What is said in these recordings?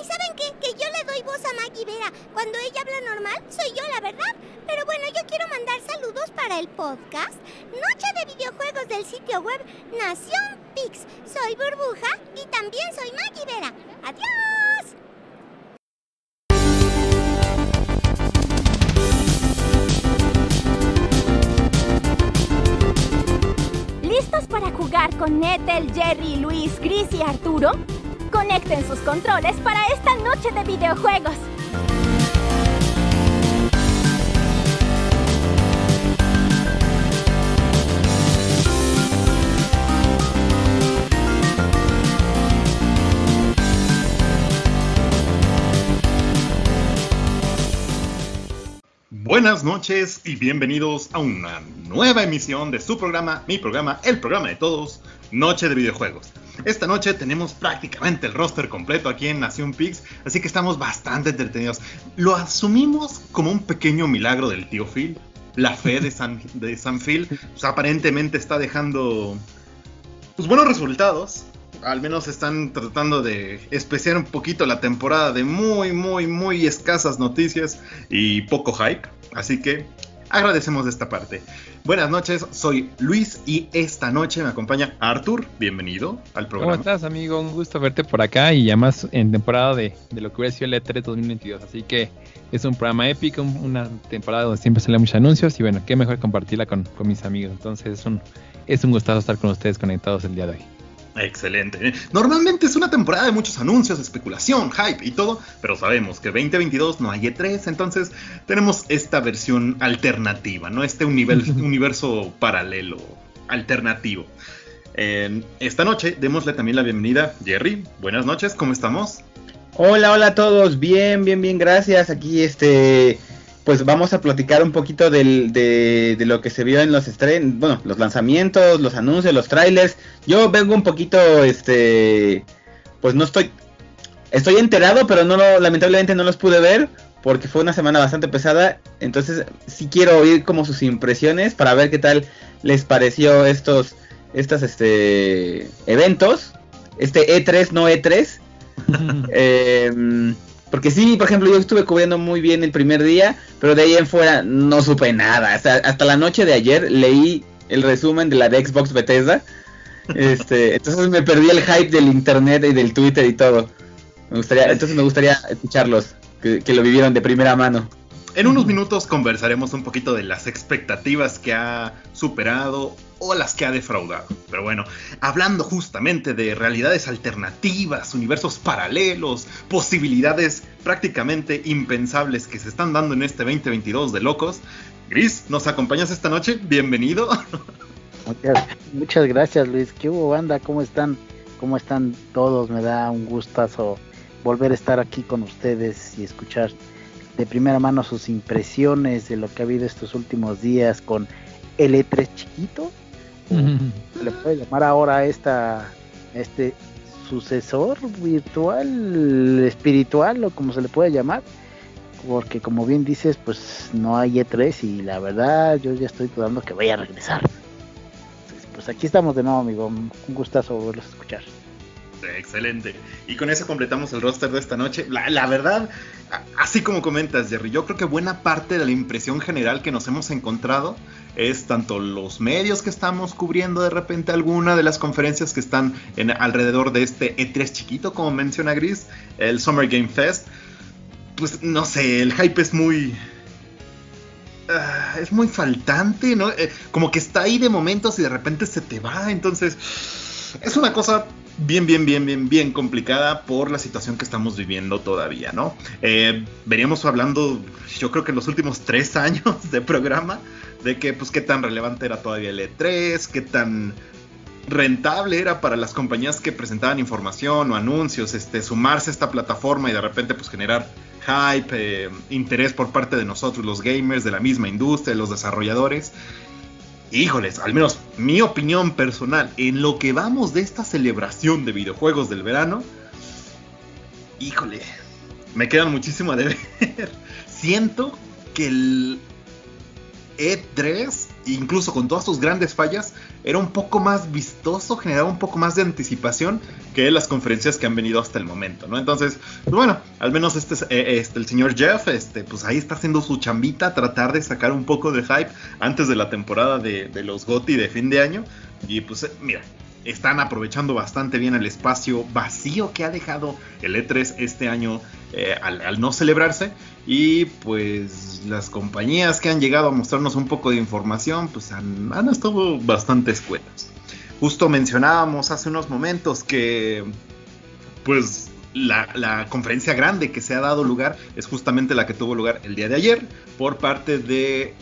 y ¿saben qué? Que yo le doy voz a Maggie Vera. Cuando ella habla normal, soy yo, la verdad. Pero bueno, yo quiero mandar saludos para el podcast Noche de Videojuegos del sitio web Nación Pix. Soy Burbuja y también soy Maggie Vera. ¡Adiós! ¿Listos para jugar con Ethel, Jerry, Luis, Chris y Arturo? Conecten sus controles para esta noche de videojuegos. Buenas noches y bienvenidos a una nueva emisión de su programa, mi programa, el programa de todos, Noche de Videojuegos. Esta noche tenemos prácticamente el roster completo aquí en Nación Pix, así que estamos bastante entretenidos. Lo asumimos como un pequeño milagro del tío Phil. La fe de San, Phil pues, aparentemente está dejando pues, buenos resultados. Al menos están tratando de especiar un poquito la temporada de muy, muy, muy escasas noticias y poco hype. Así que agradecemos esta parte. Buenas noches, soy Luis y esta noche me acompaña Arthur. Bienvenido al programa. ¿Cómo estás, amigo? Un gusto verte por acá y además en temporada de, de lo que hubiera sido el E3 2022. Así que es un programa épico, una temporada donde siempre salen muchos anuncios y bueno, qué mejor compartirla con, con mis amigos. Entonces es un, es un gustazo estar con ustedes conectados el día de hoy. Excelente. Normalmente es una temporada de muchos anuncios, especulación, hype y todo, pero sabemos que 2022 no hay E3, entonces tenemos esta versión alternativa, ¿no? Este universo, universo paralelo, alternativo. Eh, esta noche démosle también la bienvenida Jerry. Buenas noches, ¿cómo estamos? Hola, hola a todos, bien, bien, bien, gracias. Aquí este pues vamos a platicar un poquito del, de, de, lo que se vio en los estrenos, bueno, los lanzamientos, los anuncios, los trailers. Yo vengo un poquito, este, pues no estoy, estoy enterado, pero no lo, lamentablemente no los pude ver porque fue una semana bastante pesada. Entonces sí quiero oír como sus impresiones para ver qué tal les pareció estos, estos, este, eventos, este E3 no E3. eh, porque sí, por ejemplo, yo estuve cubriendo muy bien el primer día, pero de ahí en fuera no supe nada. Hasta, hasta la noche de ayer leí el resumen de la de Xbox Bethesda. Este, entonces me perdí el hype del internet y del Twitter y todo. Me gustaría, entonces me gustaría escucharlos, que, que lo vivieron de primera mano. En unos minutos conversaremos un poquito de las expectativas que ha superado o las que ha defraudado. Pero bueno, hablando justamente de realidades alternativas, universos paralelos, posibilidades prácticamente impensables que se están dando en este 2022 de locos. Gris, ¿nos acompañas esta noche? Bienvenido. Muchas, muchas gracias Luis. ¿Qué hubo banda? ¿Cómo están? ¿Cómo están todos? Me da un gustazo volver a estar aquí con ustedes y escuchar de primera mano sus impresiones de lo que ha habido estos últimos días con el E3 chiquito. Se le puede llamar ahora a esta este sucesor virtual, espiritual o como se le puede llamar. Porque como bien dices, pues no hay E3 y la verdad yo ya estoy dudando que vaya a regresar. Entonces, pues aquí estamos de nuevo, amigo. Un gustazo volverlos a escuchar. Excelente. Y con eso completamos el roster de esta noche. La, verdad, así como comentas, Jerry, yo creo que buena parte de la impresión general que nos hemos encontrado es tanto los medios que estamos cubriendo de repente alguna de las conferencias que están alrededor de este E3 chiquito, como menciona Gris, el Summer Game Fest. Pues no sé, el hype es muy... Uh, es muy faltante, ¿no? Eh, como que está ahí de momentos y de repente se te va, entonces es una cosa bien, bien, bien, bien, bien complicada por la situación que estamos viviendo todavía, ¿no? Eh, veníamos hablando, yo creo que en los últimos tres años de programa, de que, pues, qué tan relevante era todavía el E3, qué tan rentable era para las compañías que presentaban información o anuncios, este, sumarse a esta plataforma y de repente, pues, generar hype, eh, interés por parte de nosotros, los gamers, de la misma industria, los desarrolladores híjoles, al menos mi opinión personal, en lo que vamos de esta celebración de videojuegos del verano, híjole, me quedan muchísimo a deber. Siento que el E3 incluso con todas sus grandes fallas, era un poco más vistoso, generaba un poco más de anticipación que las conferencias que han venido hasta el momento, ¿no? Entonces, pues bueno, al menos este, eh, este, el señor Jeff, este, pues ahí está haciendo su chambita, tratar de sacar un poco de hype antes de la temporada de, de los GOTY de fin de año. Y pues, eh, mira, están aprovechando bastante bien el espacio vacío que ha dejado el E3 este año eh, al, no celebrarse. Y pues las compañías que han llegado a mostrarnos un poco de información, pues han, estado bastante escuetas. Justo mencionábamos hace unos momentos que pues la, la, conferencia grande que se ha dado lugar es justamente la que tuvo lugar el día de ayer por parte de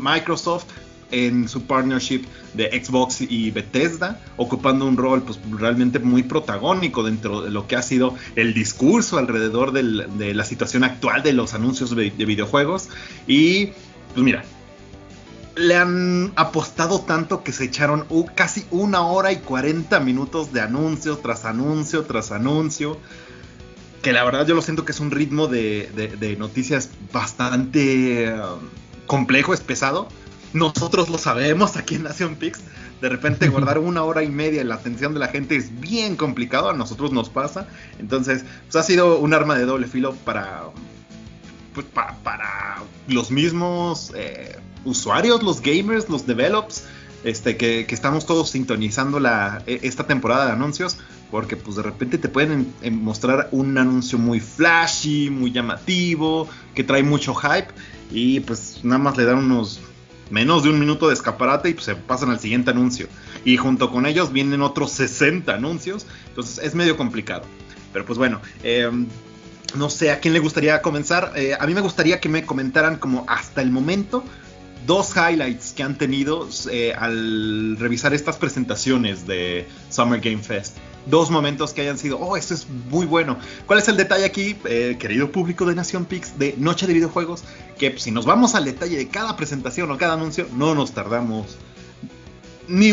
Microsoft en su partnership de Xbox y Bethesda, ocupando un rol pues, realmente muy protagónico dentro de lo que ha sido el discurso alrededor de la situación actual de los anuncios de, videojuegos. Y pues mira, le han apostado tanto que se echaron casi una hora y 40 minutos de anuncio tras anuncio tras anuncio. Que la verdad yo lo siento que es un ritmo de, noticias bastante um, complejo, es pesado nosotros lo sabemos aquí en Nación Pix. De repente guardar una hora y media en la atención de la gente es bien complicado, a nosotros nos pasa. Entonces, pues ha sido un arma de doble filo para, pues, para, los mismos eh, usuarios, los gamers, los develops, este, que, estamos todos sintonizando la, e, esta temporada de anuncios. Porque pues de repente te pueden mostrar un anuncio muy flashy, muy llamativo, que trae mucho hype. Y pues nada más le dan unos menos de un minuto de escaparate y pues, se pasan al siguiente anuncio. Y junto con ellos vienen otros 60 anuncios, entonces es medio complicado. Pero pues bueno, em, no sé a quién le gustaría comenzar. Eh, a mí me gustaría que me comentaran como hasta el momento dos highlights que han tenido eh, al revisar estas presentaciones de Summer Game Fest dos momentos que hayan sido, oh, esto es muy bueno. ¿Cuál es el detalle aquí, eh, querido público de Nación Pix, de Noche de Videojuegos? Que si nos vamos al detalle de cada presentación o cada anuncio, no nos tardamos ni,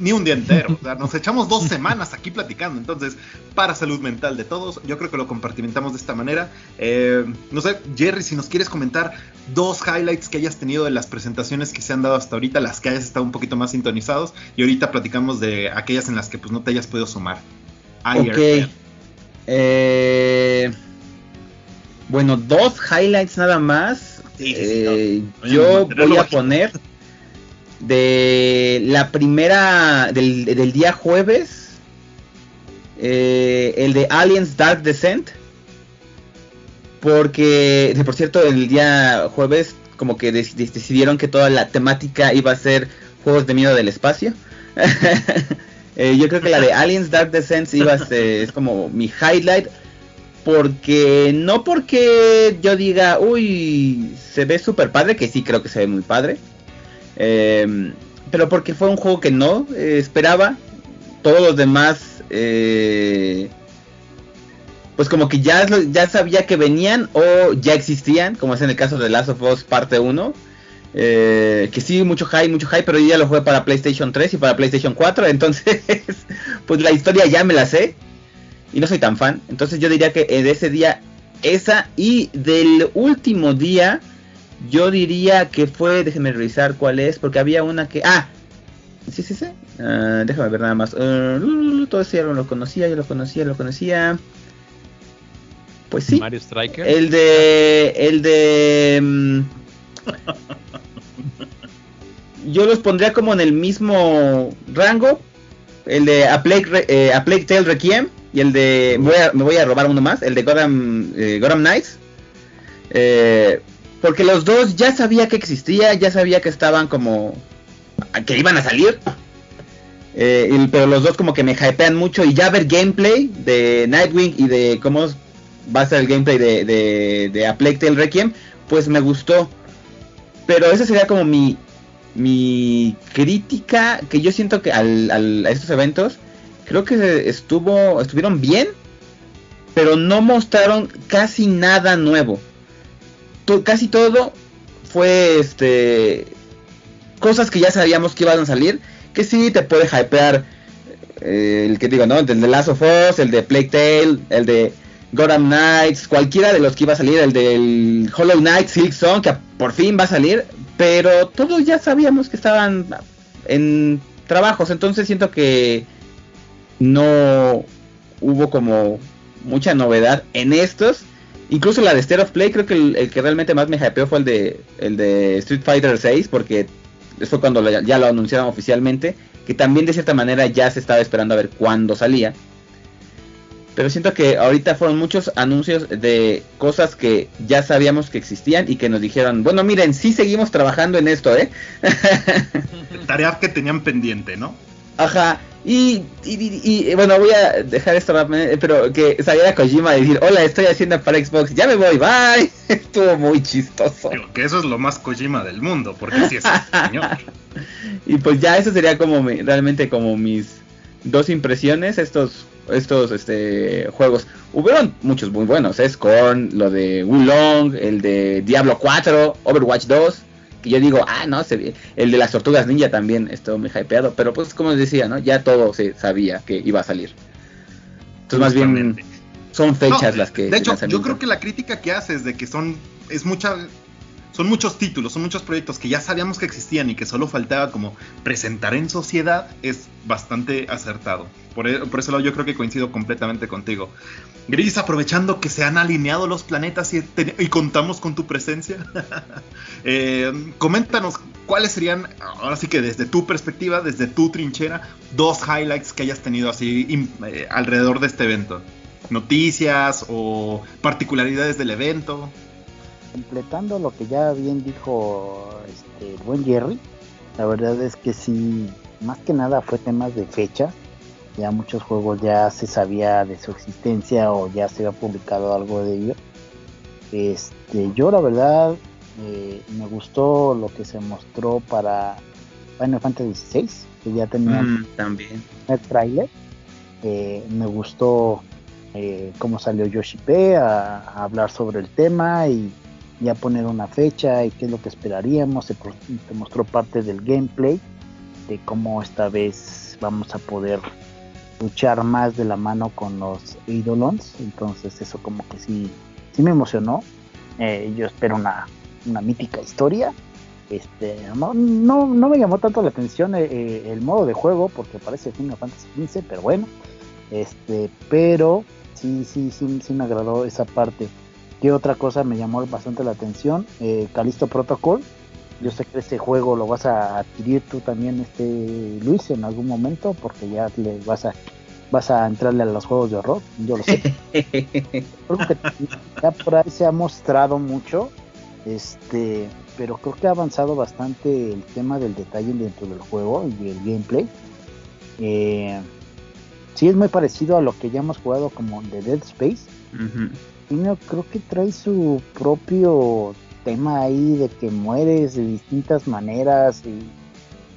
ni, un día entero. O sea, nos echamos dos semanas aquí platicando. Entonces, para salud mental de todos, yo creo que lo compartimentamos de esta manera. Eh, no sé, Jerry, si nos quieres comentar dos highlights que hayas tenido de las presentaciones que se han dado hasta ahorita, las que hayas estado un poquito más sintonizados, y ahorita platicamos de aquellas en las que pues no te hayas podido sumar. Ok. Eh, bueno, dos highlights nada más. Eh, yo voy a poner de la primera del, día jueves, eh, el de Aliens Dark Descent, porque, por cierto, el día jueves como que decidieron que toda la temática iba a ser juegos de miedo del espacio. Eh, yo creo que la de Aliens Dark Descent iba a ser, es como mi highlight. Porque no porque yo diga, uy, se ve súper padre, que sí creo que se ve muy padre. Em, pero porque fue un juego que no eh, esperaba. Todos los demás, eh, pues como que ya, ya sabía que venían o ya existían, como es en el caso de Last of Us parte 1. Eh, que sí, mucho hype, mucho hype, pero yo ya lo jugué para PlayStation 3 y para PlayStation 4, entonces, pues la historia ya me la sé y no soy tan fan. Entonces yo diría que de ese día, esa y del último día, yo diría que fue, déjenme revisar cuál es, porque había una que... Ah, sí, sí, sí. Uh, déjame ver nada más. Uh, todo ese ya lo conocía, yo lo conocía, lo conocía. Pues sí. Mario Striker. El de... El de... Um, yo los pondría como en el mismo rango. El de A Plague, eh, A Plague Tale Requiem y el de... Voy, a, me voy a robar uno más, el de Gotham, eh, Gotham Knights. Eh, porque los dos ya sabía que existía, ya sabía que estaban como... que iban a salir. Eh, pero los dos como que me hypean mucho y ya ver gameplay de Nightwing y de cómo va a ser el gameplay de, de, de A Plague Tale Requiem, pues me gustó. Pero esa sería como mi, mi crítica que yo siento que al, a estos eventos creo que estuvo estuvieron bien pero no mostraron casi nada nuevo casi todo fue este cosas que ya sabíamos que iban a salir que sí te puede hypear eh, el que digo no el de Last of Us el de Plague Tale el de Gotham Knights cualquiera de los que iba a salir el del Hollow Knight Silk Song que por fin va a salir pero todos ya sabíamos que estaban en trabajos, entonces siento que no hubo como mucha novedad en estos. Incluso la de State of Play, creo que el, que realmente más me hypeó fue el de, el de Street Fighter 6, porque fue cuando ya lo anunciaron oficialmente, que también de cierta manera ya se estaba esperando a ver cuándo salía. Pero siento que ahorita fueron muchos anuncios de cosas que ya sabíamos que existían y que nos dijeron, bueno, miren, sí seguimos trabajando en esto, ¿eh? Tareas que tenían pendiente, ¿no? Ajá. Y, y, bueno, voy a dejar esto pero que saliera Kojima a decir, hola, estoy haciendo para Xbox, ya me voy, bye. Estuvo muy chistoso. que eso es lo más Kojima del mundo, porque sí es señor. y pues ya eso sería como realmente como mis dos impresiones, estos estos este, juegos. Hubieron muchos muy buenos, es ¿eh? Scorn, lo de Wulong, el de Diablo 4, Overwatch 2, que yo digo, ah, no, se, el de las tortugas ninja también estuvo muy hypeado, pero pues como les decía, ¿no? Ya todo se sabía que iba a salir. Entonces más bien son fechas las que... De hecho, yo creo que la crítica que haces de que son, es mucha son muchos títulos, son muchos proyectos que ya sabíamos que existían y que solo faltaba como presentar en sociedad, es bastante acertado. Por, e, por eso lado yo creo que coincido completamente contigo. Gris, aprovechando que se han alineado los planetas y, contamos con tu presencia, eh, coméntanos cuáles serían, ahora sí que desde tu perspectiva, desde tu trinchera, dos highlights que hayas tenido así eh, alrededor de este evento. Noticias o particularidades del evento completando lo que ya bien dijo este, el buen Jerry, la verdad es que sí, más que nada fue temas de fecha. Ya muchos juegos ya se sabía de su existencia o ya se había publicado algo de ello. Este, yo la verdad eh, me gustó lo que se mostró para Final Fantasy XVI, que ya tenía mm, también el trailer. Eh, me gustó eh, cómo salió Yoshi P a, hablar sobre el tema y ya poner una fecha y qué es lo que esperaríamos. Se, mostró parte del gameplay de cómo esta vez vamos a poder luchar más de la mano con los Eidolons. Entonces eso como que sí, sí me emocionó. Eh, yo espero una, una mítica historia. Este, no, no, me llamó tanto la atención eh, eh, el modo de juego porque parece Final Fantasy XV, pero bueno. Este, pero sí, sí, sí, sí me agradó esa parte. ¿Qué otra cosa me llamó bastante la atención? Eh, Calisto Protocol. Yo sé que este juego lo vas a adquirir tú también, este Luis, en algún momento, porque ya le vas a vas a entrarle a los juegos de horror. Yo lo sé. creo que ya por ahí se ha mostrado mucho, este, pero creo que ha avanzado bastante el tema del detalle dentro del juego y el gameplay. Eh, sí es muy parecido a lo que ya hemos jugado como de Dead Space creo que trae su propio tema ahí de que mueres de distintas maneras y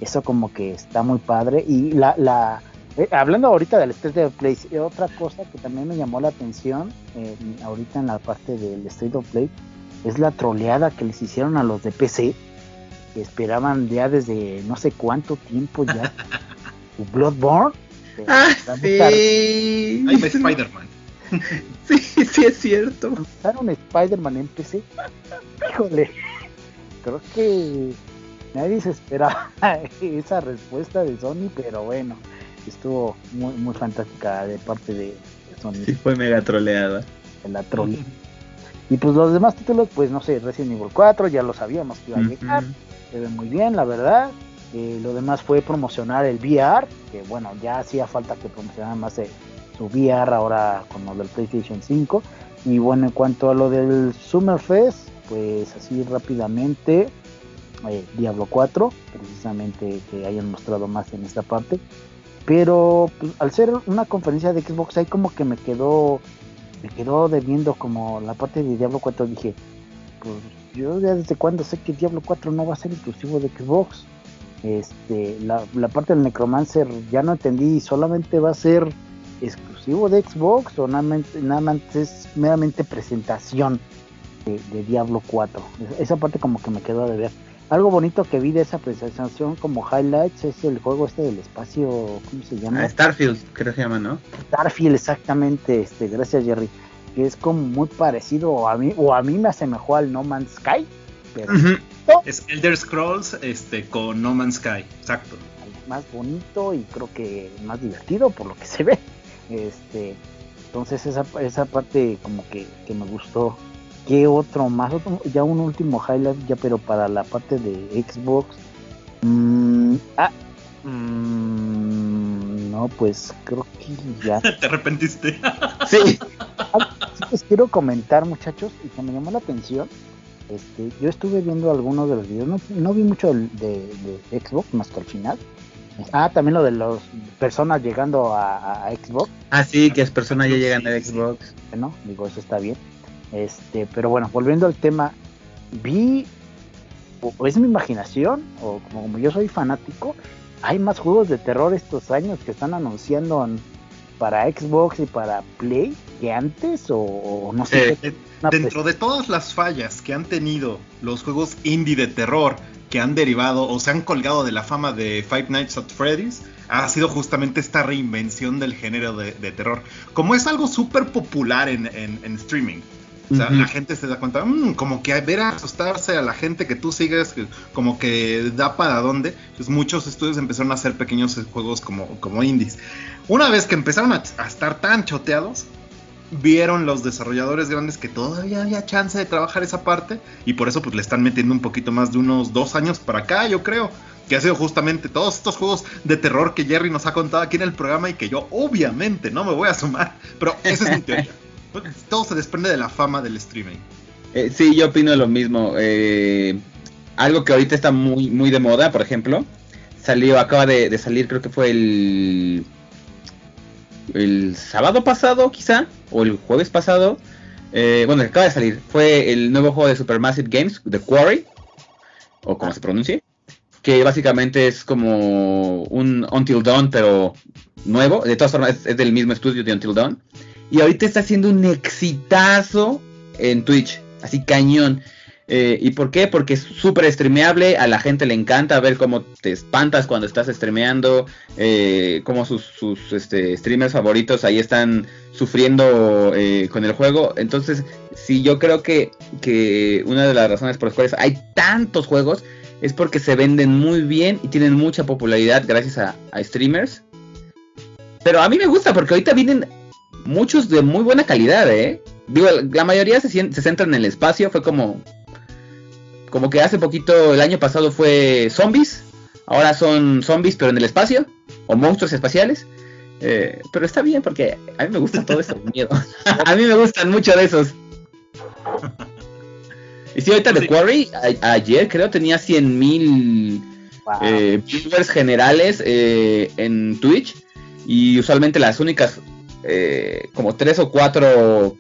eso como que está muy padre. Y la, la eh, hablando ahorita del State of Play eh, otra cosa que también me llamó la atención eh, ahorita en la parte del State of Play es la troleada que les hicieron a los de PC que esperaban ya desde no sé cuánto tiempo ya. Bloodborne ah, sí. Spider-Man sí, sí es cierto. un Spider-Man en PC. Híjole, creo que nadie se esperaba esa respuesta de Sony, pero bueno, estuvo muy, muy fantástica de parte de Sony. Sí, fue mega troleada. La trole. Y pues los demás títulos, pues no sé, Resident Evil 4, ya lo sabíamos que iba a llegar. Se ve muy bien, la verdad. Eh, lo demás fue promocionar el VR, que bueno, ya hacía falta que promocionaran más el su VR ahora con lo del PlayStation 5. Y bueno, en cuanto a lo del Summerfest, pues así rápidamente, eh, Diablo 4, precisamente que hayan mostrado más en esta parte. Pero pues, al ser una conferencia de Xbox, ahí como que me quedó, me quedó debiendo como la parte de Diablo 4. Dije, pues yo ya desde cuando sé que Diablo 4 no va a ser inclusivo de Xbox. Este, la, la parte del Necromancer ya no entendí, solamente va a ser exclusivo de Xbox o nada más, es meramente presentación de, Diablo 4. Esa parte como que me quedó de ver. Algo bonito que vi de esa presentación como highlights es el juego este del espacio, ¿cómo se llama? Ah, Starfield, creo que se llama, ¿no? Starfield, exactamente, este, gracias Jerry. Que es como muy parecido, a mí, o a mí me asemejó al No Man's Sky. pero Es Elder Scrolls este, con No Man's Sky, exacto. Más bonito y creo que más divertido por lo que se ve. Este, entonces esa, esa parte como que, que me gustó. ¿Qué otro más? ya un último highlight, ya pero para la parte de Xbox. Mm, ah, mm, no, pues creo que ya. ¿Te arrepentiste? sí. les quiero comentar, muchachos, y que me llamó la atención. Este, yo estuve viendo algunos de los videos, no, vi mucho de, Xbox más que al final. Ah, también lo de las personas llegando a, Xbox. Ah, sí, que es personas ya llegan a Xbox. Bueno, digo, eso está bien. Este, pero bueno, volviendo al tema, vi, o, es mi imaginación, o como, yo soy fanático, hay más juegos de terror estos años que están anunciando para Xbox y para Play que antes, o, no sé. Eh, dentro de todas las fallas que han tenido los juegos indie de terror que han derivado o se han colgado de la fama de Five Nights at Freddy's, ha sido justamente esta reinvención del género de, terror. Como es algo súper popular en, en streaming, o sea, la gente se da cuenta, mm, como que ver a asustarse a la gente que tú sigues, como que da para dónde. Pues muchos estudios empezaron a hacer pequeños juegos como, como indies. Una vez que empezaron a, estar tan choteados, vieron los desarrolladores grandes que todavía había chance de trabajar esa parte y por eso pues le están metiendo un poquito más de unos dos años para acá, yo creo. Que ha sido justamente todos estos juegos de terror que Jerry nos ha contado aquí en el programa y que yo obviamente no me voy a sumar, pero esa es mi teoría. Todo se desprende de la fama del streaming. Eh, sí, yo opino lo mismo. Eh, algo que ahorita está muy, muy de moda, por ejemplo, salió, acaba de, salir, creo que fue el, el sábado pasado, quizá, o el jueves pasado. Eh, bueno, acaba de salir. Fue el nuevo juego de Supermassive Games, The Quarry, o como se pronuncie, que básicamente es como un Until Dawn, pero nuevo. De todas formas, es del mismo estudio de Until Dawn. Y ahorita está haciendo un exitazo en Twitch, así cañón. Eh, ¿Y por qué? Porque es súper streameable, a la gente le encanta ver cómo te espantas cuando estás streameando, eh, cómo sus, este, streamers favoritos ahí están sufriendo eh, con el juego. Entonces, sí, yo creo que, una de las razones por las cuales hay tantos juegos es porque se venden muy bien y tienen mucha popularidad gracias a, a streamers. Pero a mí me gusta porque ahorita vienen muchos de muy buena calidad, ¿eh? Digo, la mayoría se, se centran en el espacio, fue como... Como que hace poquito, el año pasado fue zombies, ahora son zombies pero en el espacio, o monstruos espaciales. Eh, pero está bien porque a mí me gusta todo eso, miedo. a mí me gustan mucho de esos. Y si ahorita The Quarry, ayer creo tenía 100 mil eh, viewers generales eh, en Twitch. Y usualmente las únicas eh, como tres o cuatro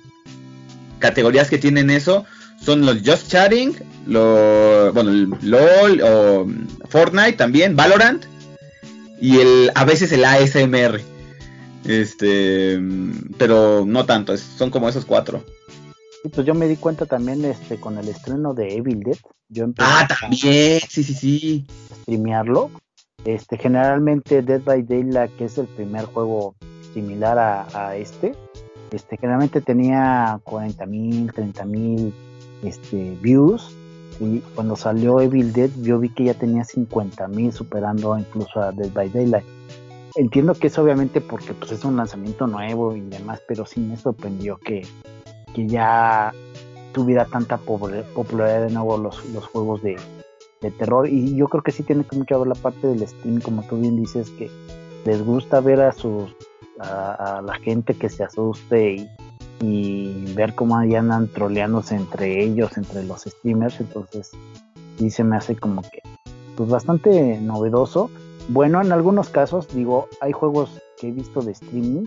categorías que tienen eso son los Just Chatting, lo, bueno, LOL o Fortnite también, Valorant y el a veces el ASMR. Este, pero no tanto, son como esos cuatro. pues yo me di cuenta también este con el estreno de Evil Dead. Yo ah, también, sí, sí, sí. Streamearlo. Este, generalmente Dead by Daylight, que es el primer juego similar a, este. Este, generalmente tenía 40 mil, 30 mil este, views. Y cuando salió Evil Dead, yo vi que ya tenía 50 mil, superando incluso a Dead by Daylight. Entiendo que es obviamente porque pues, es un lanzamiento nuevo y demás, pero sí me sorprendió que, que ya tuviera tanta popularidad de nuevo los, los juegos de, de terror. Y yo creo que sí tiene que mucho ver la parte del stream, como tú bien dices, que les gusta ver a sus a, la gente que se asuste y, ver cómo ahí andan troleándose entre ellos, entre los streamers. Entonces, sí se me hace como que, pues bastante novedoso. Bueno, en algunos casos, digo, hay juegos que he visto de streaming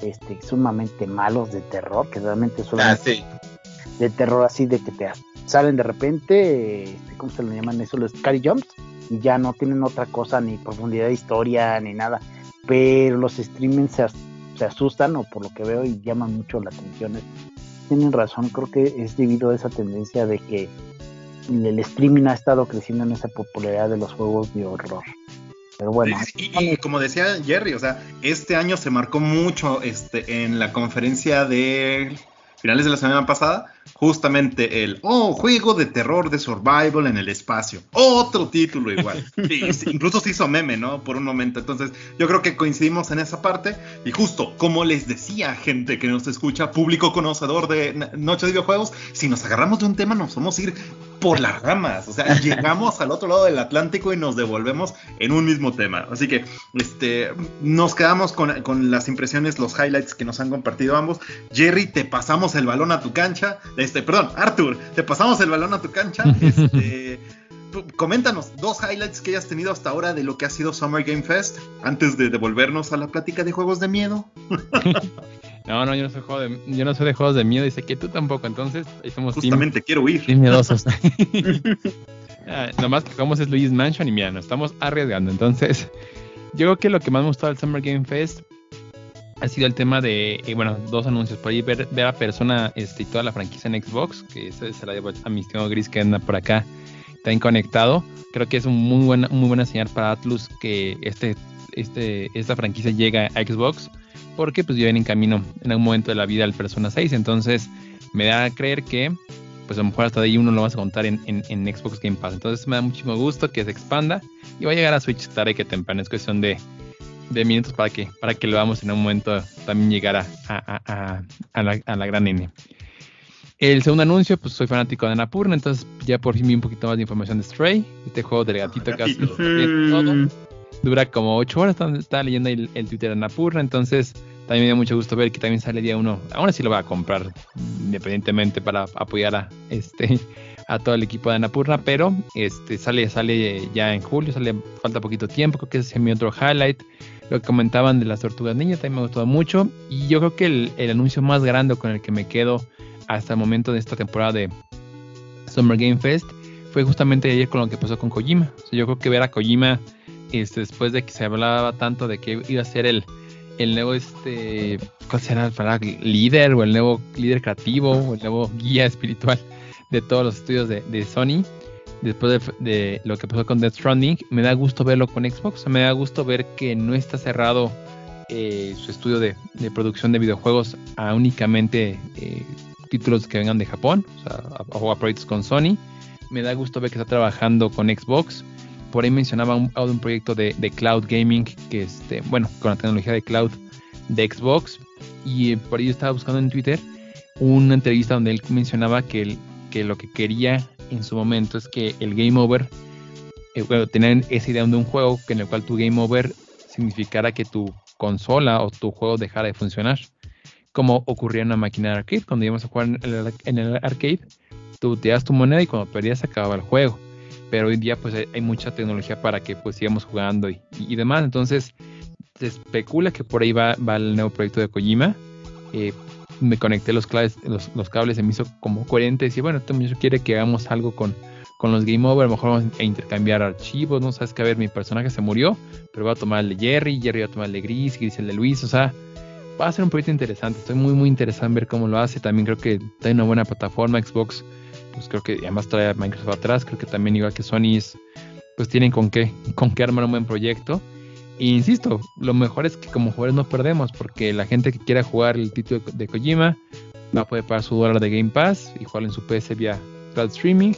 este, sumamente malos de terror, que realmente son ah, de terror así de que te salen de repente, este, ¿cómo se lo llaman eso? Los carry jumps, y ya no tienen otra cosa, ni profundidad de historia, ni nada pero los streamings se, asustan o por lo que veo y llaman mucho la atención. Tienen razón, creo que es debido a esa tendencia de que el streaming ha estado creciendo en esa popularidad de los juegos de horror. Pero bueno. Y, como decía Jerry, o sea, este año se marcó mucho este, en la conferencia de finales de la semana pasada, justamente el, oh, juego de terror de survival en el espacio. Otro título igual. incluso se hizo meme, ¿no? Por un momento. Entonces, yo creo que coincidimos en esa parte. Y justo, como les decía, gente que nos escucha, público conocedor de Noche de Videojuegos, si nos agarramos de un tema, nos vamos a ir por las ramas. O sea, llegamos al otro lado del Atlántico y nos devolvemos en un mismo tema. Así que, este, nos quedamos con, con las impresiones, los highlights que nos han compartido ambos. Jerry, te pasamos el balón a tu cancha. Este, perdón, Arthur, te pasamos el balón a tu cancha. Este, coméntanos dos highlights que hayas tenido hasta ahora de lo que ha sido Summer Game Fest antes de devolvernos a la plática de juegos de miedo. no, no, yo no soy de, yo no soy de juegos de miedo, dice que tú tampoco, entonces ahí somos Justamente quiero huir. miedosos. ah, nomás que jugamos es Luis Mansion y mira, nos estamos arriesgando. Entonces, yo creo que lo que más me gustó del Summer Game Fest ha sido el tema de, eh, bueno, dos anuncios. Por ahí ver, a Persona este, y toda la franquicia en Xbox, que se, se la debo a mi estimado Gris que anda por acá, también conectado. Creo que es un muy buena, muy buena señal para Atlus que este, este, esta franquicia llega a Xbox, porque pues viven en camino en algún momento de la vida al Persona 6. Entonces me da a creer que pues a lo mejor hasta de ahí uno lo vas a contar en, en, Xbox Game Pass. Entonces me da muchísimo gusto que se expanda y va a llegar a Switch tarde que temprano. Es cuestión de de minutos para que, para que lo vamos en un momento también llegar a, a, a, la, a, la, gran N. El segundo anuncio, pues soy fanático de Anapurna, entonces ya por fin vi un poquito más de información de Stray, este juego del gatito que hace todo. Dura como 8 horas, estaba leyendo el, el Twitter de Anapurna, entonces también me dio mucho gusto ver que también sale día uno. Ahora sí lo voy a comprar independientemente para apoyar a este a todo el equipo de Anapurna, pero este sale sale ya en julio, sale falta poquito tiempo, creo que ese es mi otro highlight lo que comentaban de las tortugas niñas también me gustó mucho. Y yo creo que el, anuncio más grande con el que me quedo hasta el momento de esta temporada de Summer Game Fest fue justamente ayer con lo que pasó con Kojima. yo creo que ver a Kojima este, después de que se hablaba tanto de que iba a ser el, el nuevo, este, ¿cuál será Líder o el nuevo líder creativo o el nuevo guía espiritual de todos los estudios de Sony después de, lo que pasó con Death Stranding, me da gusto verlo con Xbox, me da gusto ver que no está cerrado eh, su estudio de, producción de videojuegos a únicamente eh, títulos que vengan de Japón, o sea, a, proyectos con Sony. Me da gusto ver que está trabajando con Xbox. Por ahí mencionaba un, un proyecto de, cloud gaming, que este, bueno, con la tecnología de cloud de Xbox. Y por ahí estaba buscando en Twitter una entrevista donde él mencionaba que, que lo que quería en su momento es que el game over, eh, bueno, tener esa idea de un juego en el cual tu game over significara que tu consola o tu juego dejara de funcionar, como ocurría en una máquina de arcade, cuando íbamos a jugar en el, arcade, tú te das tu moneda y cuando perdías acababa el juego. Pero hoy día pues hay mucha tecnología para que pues sigamos jugando y, demás. Entonces se especula que por ahí va, va el nuevo proyecto de Kojima. Eh, me conecté los, cables, los, cables, se me hizo como coherente. Decía, bueno, este muchacho quiere que hagamos algo con, con los Game Over, a lo mejor vamos a intercambiar archivos, ¿no? Sabes que a ver, mi personaje se murió, pero va a tomar el de Jerry, Jerry va a tomar el de Gris, Gris el de Luis, o sea, va a ser un proyecto interesante. Estoy muy, muy interesado en ver cómo lo hace. También creo que trae una buena plataforma, Xbox, pues creo que además trae a Microsoft atrás, creo que también igual que Sony, pues tienen con qué, con qué armar un buen proyecto. Insisto, lo mejor es que como jugadores no perdemos, porque la gente que quiera jugar el título de Kojima va a poder pagar su dólar de Game Pass y jugar en su PC vía cloud streaming,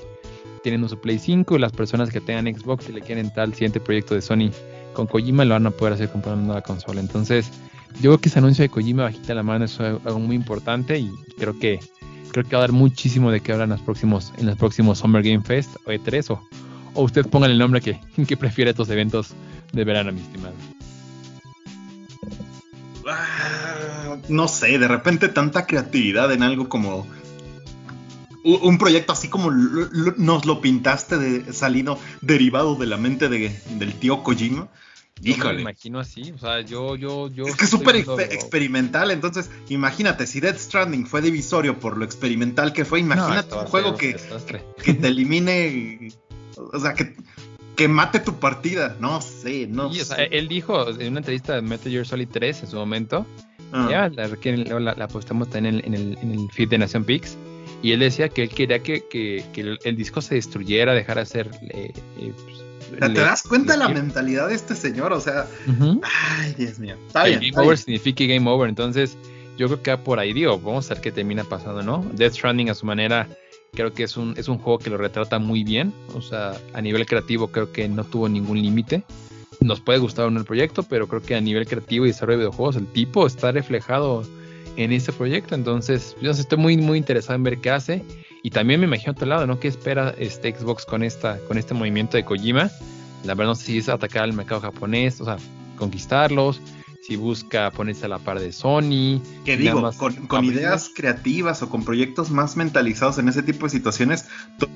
teniendo su Play 5 y las personas que tengan Xbox y le quieren tal siguiente proyecto de Sony con Kojima lo van a poder hacer comprando la consola. Entonces, yo creo que ese anuncio de Kojima bajita la mano es algo muy importante y creo que creo que va a dar muchísimo de qué hablar en los próximos en los próximos Summer Game Fest o E3 o, o usted ponga el nombre que, que prefiere estos eventos de verano, mi estimado? Ah, no sé, de repente tanta creatividad en algo como un proyecto así como nos lo pintaste de salido derivado de la mente de, del tío Kojima. Híjole. me imagino así, o sea, yo, yo, yo. Es que es súper experimental, entonces, imagínate, si Death Stranding fue divisorio por lo experimental que fue, imagínate un juego que, que, te elimine, o sea, que, que mate tu partida. No sé, no sé. él dijo en una entrevista de Metal Gear Solid 3 en su momento, ah. ya la, la, la, apostamos también en el, en, el, feed de Nación Pix. Y él decía que él quería que, que, que el, disco se destruyera, dejara de ser. Eh, eh, pues, ¿Te das cuenta de la mentalidad de este señor? O sea, ay, Dios mío. Está bien. Game over significa game over. Entonces, yo creo que va por ahí, digo, vamos a ver qué termina pasando, ¿no? Death Stranding a su manera, creo que es un, es un juego que lo retrata muy bien, o sea, a nivel creativo creo que no tuvo ningún límite. Nos puede gustar no el proyecto, pero creo que a nivel creativo y desarrollo de videojuegos, el tipo está reflejado en este proyecto. Entonces, yo estoy muy, muy interesado en ver qué hace. Y también me imagino a otro lado, ¿no? ¿Qué espera este Xbox con, esta, con este movimiento de Kojima? La verdad no sé si es atacar al mercado japonés, o sea, conquistarlos, si busca ponerse a la par de Sony. Que digo, con, ideas creativas o con proyectos más mentalizados en ese tipo de situaciones,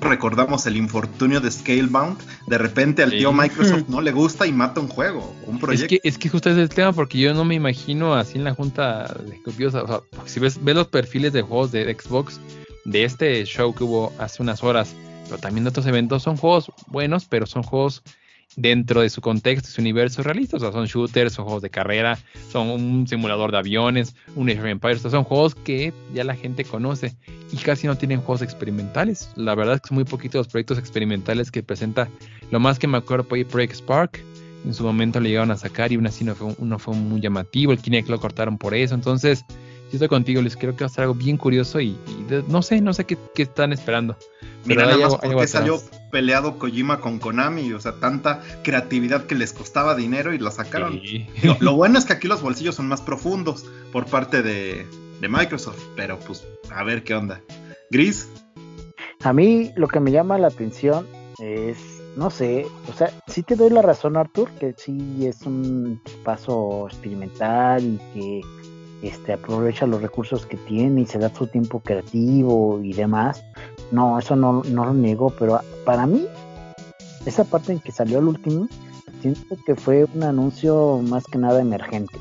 recordamos el infortunio de Scalebound, de repente al tío Microsoft no le gusta y mata un juego, un proyecto. Es que, es que justo es el tema, porque yo no me imagino así en la junta de ejecutivos, o sea, si ves, ves los perfiles de juegos de Xbox, de este show que hubo hace unas horas, pero también de otros eventos, son juegos buenos, pero son juegos dentro de su contexto, su universo realista. O sea, son shooters, son juegos de carrera, son un simulador de aviones, un Age of Empires. son juegos que ya la gente conoce y casi no tienen juegos experimentales. La verdad es que son muy poquitos los proyectos experimentales que presenta. Lo más que me acuerdo fue Project Spark. En su momento le llegaron a sacar y aún así no fue, no fue muy llamativo. El Kinect lo cortaron por eso. Entonces, si estoy contigo, les creo que va a ser algo bien curioso y, no sé, no sé qué, están esperando. Mira, nada más porque salió peleado Kojima con Konami, o sea, tanta creatividad que les costaba dinero y la sacaron. Lo, bueno es que aquí los bolsillos son más profundos por parte de, de Microsoft, pero pues a ver qué onda. Gris. A mí lo que me llama la atención es, no sé, o sea, sí te doy la razón, Arthur, que sí es un paso experimental y que este, aprovecha los recursos que tiene y se da su tiempo creativo y demás. No, eso no, no lo niego, pero para mí, esa parte en que salió el último, siento que fue un anuncio más que nada emergente.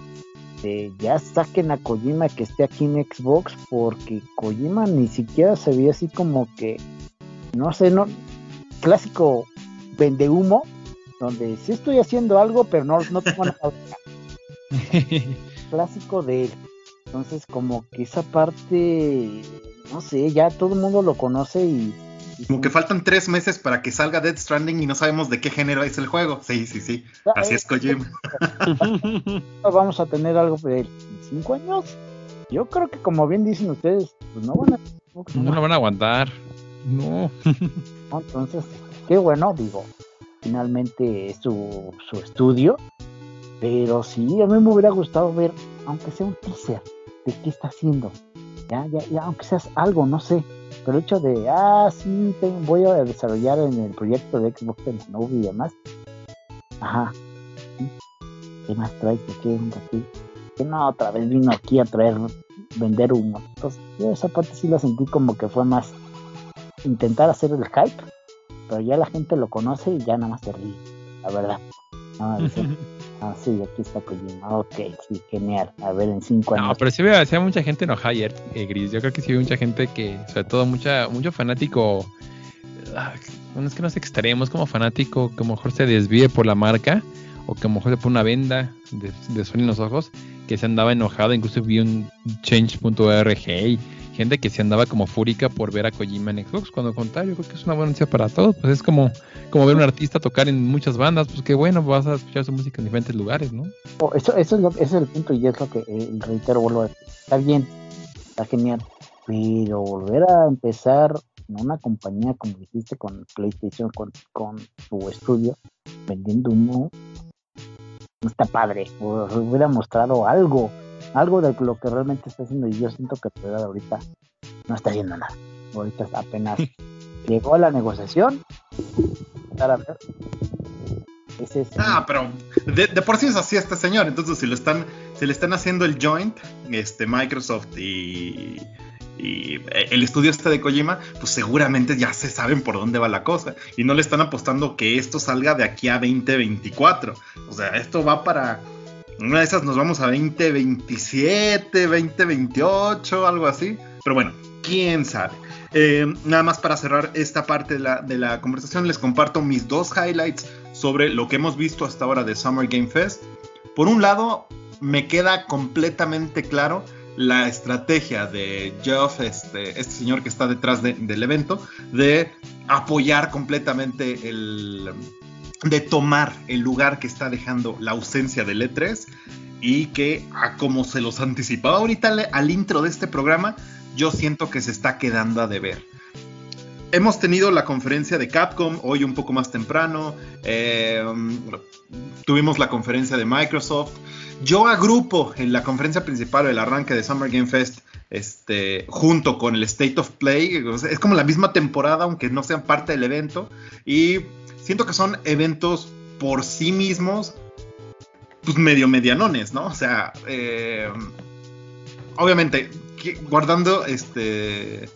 ya saquen a Kojima que esté aquí en Xbox, porque Kojima ni siquiera se veía así como que, no sé, no, clásico vende humo, donde sí estoy haciendo algo, pero no, no tengo nada. clásico de él. Entonces, como que esa parte, no sé, ya todo el mundo lo conoce y. como que faltan tres meses para que salga Dead Stranding y no sabemos de qué género es el juego. Sí, sí, sí. Ah, Así es, Kojima. Vamos a tener algo de cinco años. Yo creo que, como bien dicen ustedes, pues no van a. No, lo van a aguantar. No. Entonces, qué bueno, digo. Finalmente es su, su estudio pero sí, a mí me hubiera gustado ver, aunque sea un teaser, de qué está haciendo. Ya, ya, ya, aunque seas algo, no sé. Pero el hecho de, ah, sí, voy a desarrollar en el proyecto de Xbox la nube y demás. Ajá. ¿Qué más traes? ¿Qué onda aquí? Que no, otra vez vino aquí a traer, vender humo. Entonces, yo esa parte sí la sentí como que fue más intentar hacer el hype. Pero ya la gente lo conoce y ya nada más se ríe, la verdad. No, Ah, sí, aquí está Kojima. Ok, sí, genial. A ver, en cinco años. No, pero sí veo, sí mucha gente enojada ayer, eh, Gris. Yo creo que sí hay mucha gente que, sobre todo, mucha, mucho fanático. Ah, bueno, es que no sé extremo, es como fanático que a lo mejor se desvíe por la marca o que a lo mejor se pone una venda de, de en los ojos que se andaba enojado. Incluso vi un change.org y gente que se andaba como fúrica por ver a Kojima en Xbox, cuando contrario, creo que es una buena noticia para todos, pues es como, como ver un artista tocar en muchas bandas, pues qué bueno, vas a escuchar su música en diferentes lugares, ¿no? Oh, eso, eso es, lo, ese es el punto y es lo que eh, reitero, vuelvo a decir, está bien, está genial, pero volver a empezar en una compañía, como dijiste, con PlayStation, con, con su estudio, vendiendo uno, no está padre, hubiera mostrado algo, algo de lo que realmente está haciendo y yo siento que verdad ahorita no está haciendo nada. Ahorita apenas llegó a la negociación. A ver. ah, pero de, por sí es así este señor. Entonces, si lo están, si le están haciendo el joint, este Microsoft y, y el estudio este de Kojima, pues seguramente ya se saben por dónde va la cosa. Y no le están apostando que esto salga de aquí a 2024. O sea, esto va para una de esas nos vamos a 2027, 2028, algo así. Pero bueno, quién sabe. Eh, nada más para cerrar esta parte de la, de la, conversación, les comparto mis dos highlights sobre lo que hemos visto hasta ahora de Summer Game Fest. Por un lado, me queda completamente claro la estrategia de Geoff, este, este señor que está detrás del evento, de apoyar completamente el, de tomar el lugar que está dejando la ausencia del E3 y que a como se los anticipaba ahorita al, al intro de este programa, yo siento que se está quedando a deber hemos tenido la conferencia de Capcom hoy un poco más temprano. Eh, tuvimos la conferencia de Microsoft. Yo agrupo en la conferencia principal el arranque de Summer Game Fest este, junto con el State of Play. Es como la misma temporada, aunque no sean parte del evento. Y siento que son eventos por sí mismos, pues medio medianones, ¿no? O sea, eh, obviamente, guardando este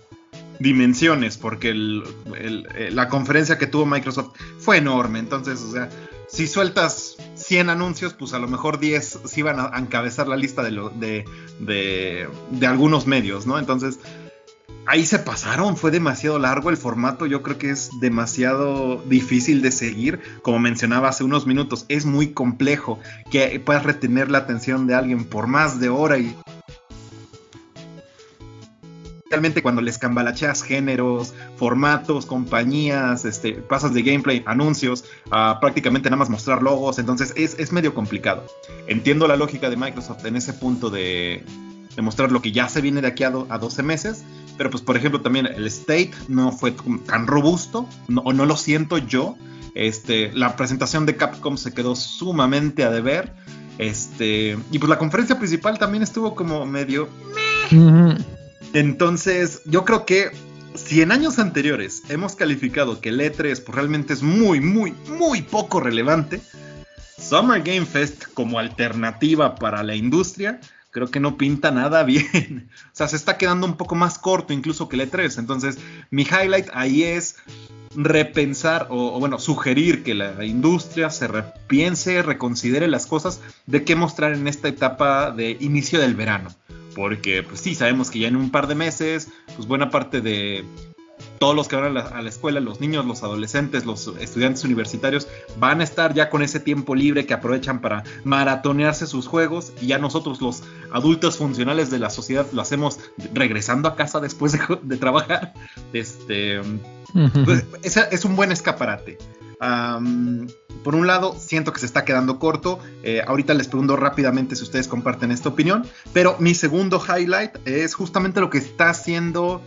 dimensiones, porque eh, la conferencia que tuvo Microsoft fue enorme. Entonces, o sea, si sueltas 100 anuncios, pues a lo mejor 10 sí van a encabezar la lista de, de, de, algunos medios, ¿no? Entonces, ahí se pasaron, fue demasiado largo el formato, yo creo que es demasiado difícil de seguir, como mencionaba hace unos minutos, es muy complejo que puedas retener la atención de alguien por más de hora y realmente cuando les cambalacheas géneros, formatos, compañías, este, pasas de gameplay, anuncios, a prácticamente nada más mostrar logos, entonces es, medio complicado. Entiendo la lógica de Microsoft en ese punto de, mostrar lo que ya se viene de aquí a, 12 meses, pero pues por ejemplo también el State no fue tan robusto, o no lo siento yo. Este, la presentación de Capcom se quedó sumamente a deber. Este, y pues la conferencia principal también estuvo como medio... Entonces, yo creo que si en años anteriores hemos calificado que el E3 pues, realmente es muy, muy, muy poco relevante, Summer Game Fest como alternativa para la industria, creo que no pinta nada bien. o sea, se está quedando un poco más corto incluso que el E3. Entonces, mi highlight ahí es repensar o, bueno, sugerir que la industria se repiense, reconsidere las cosas de qué mostrar en esta etapa de inicio del verano porque pues sí, sabemos que ya en un par de meses, pues buena parte de todos los que van a la, escuela, los niños, los adolescentes, los estudiantes universitarios, van a estar ya con ese tiempo libre que aprovechan para maratonearse sus juegos y ya nosotros los adultos funcionales de la sociedad lo hacemos regresando a casa después de, trabajar. Este, pues, es un buen escaparate por un lado, siento que se está quedando corto. Eh, ahorita les pregunto rápidamente si ustedes comparten esta opinión. Pero mi segundo highlight es justamente lo que está haciendo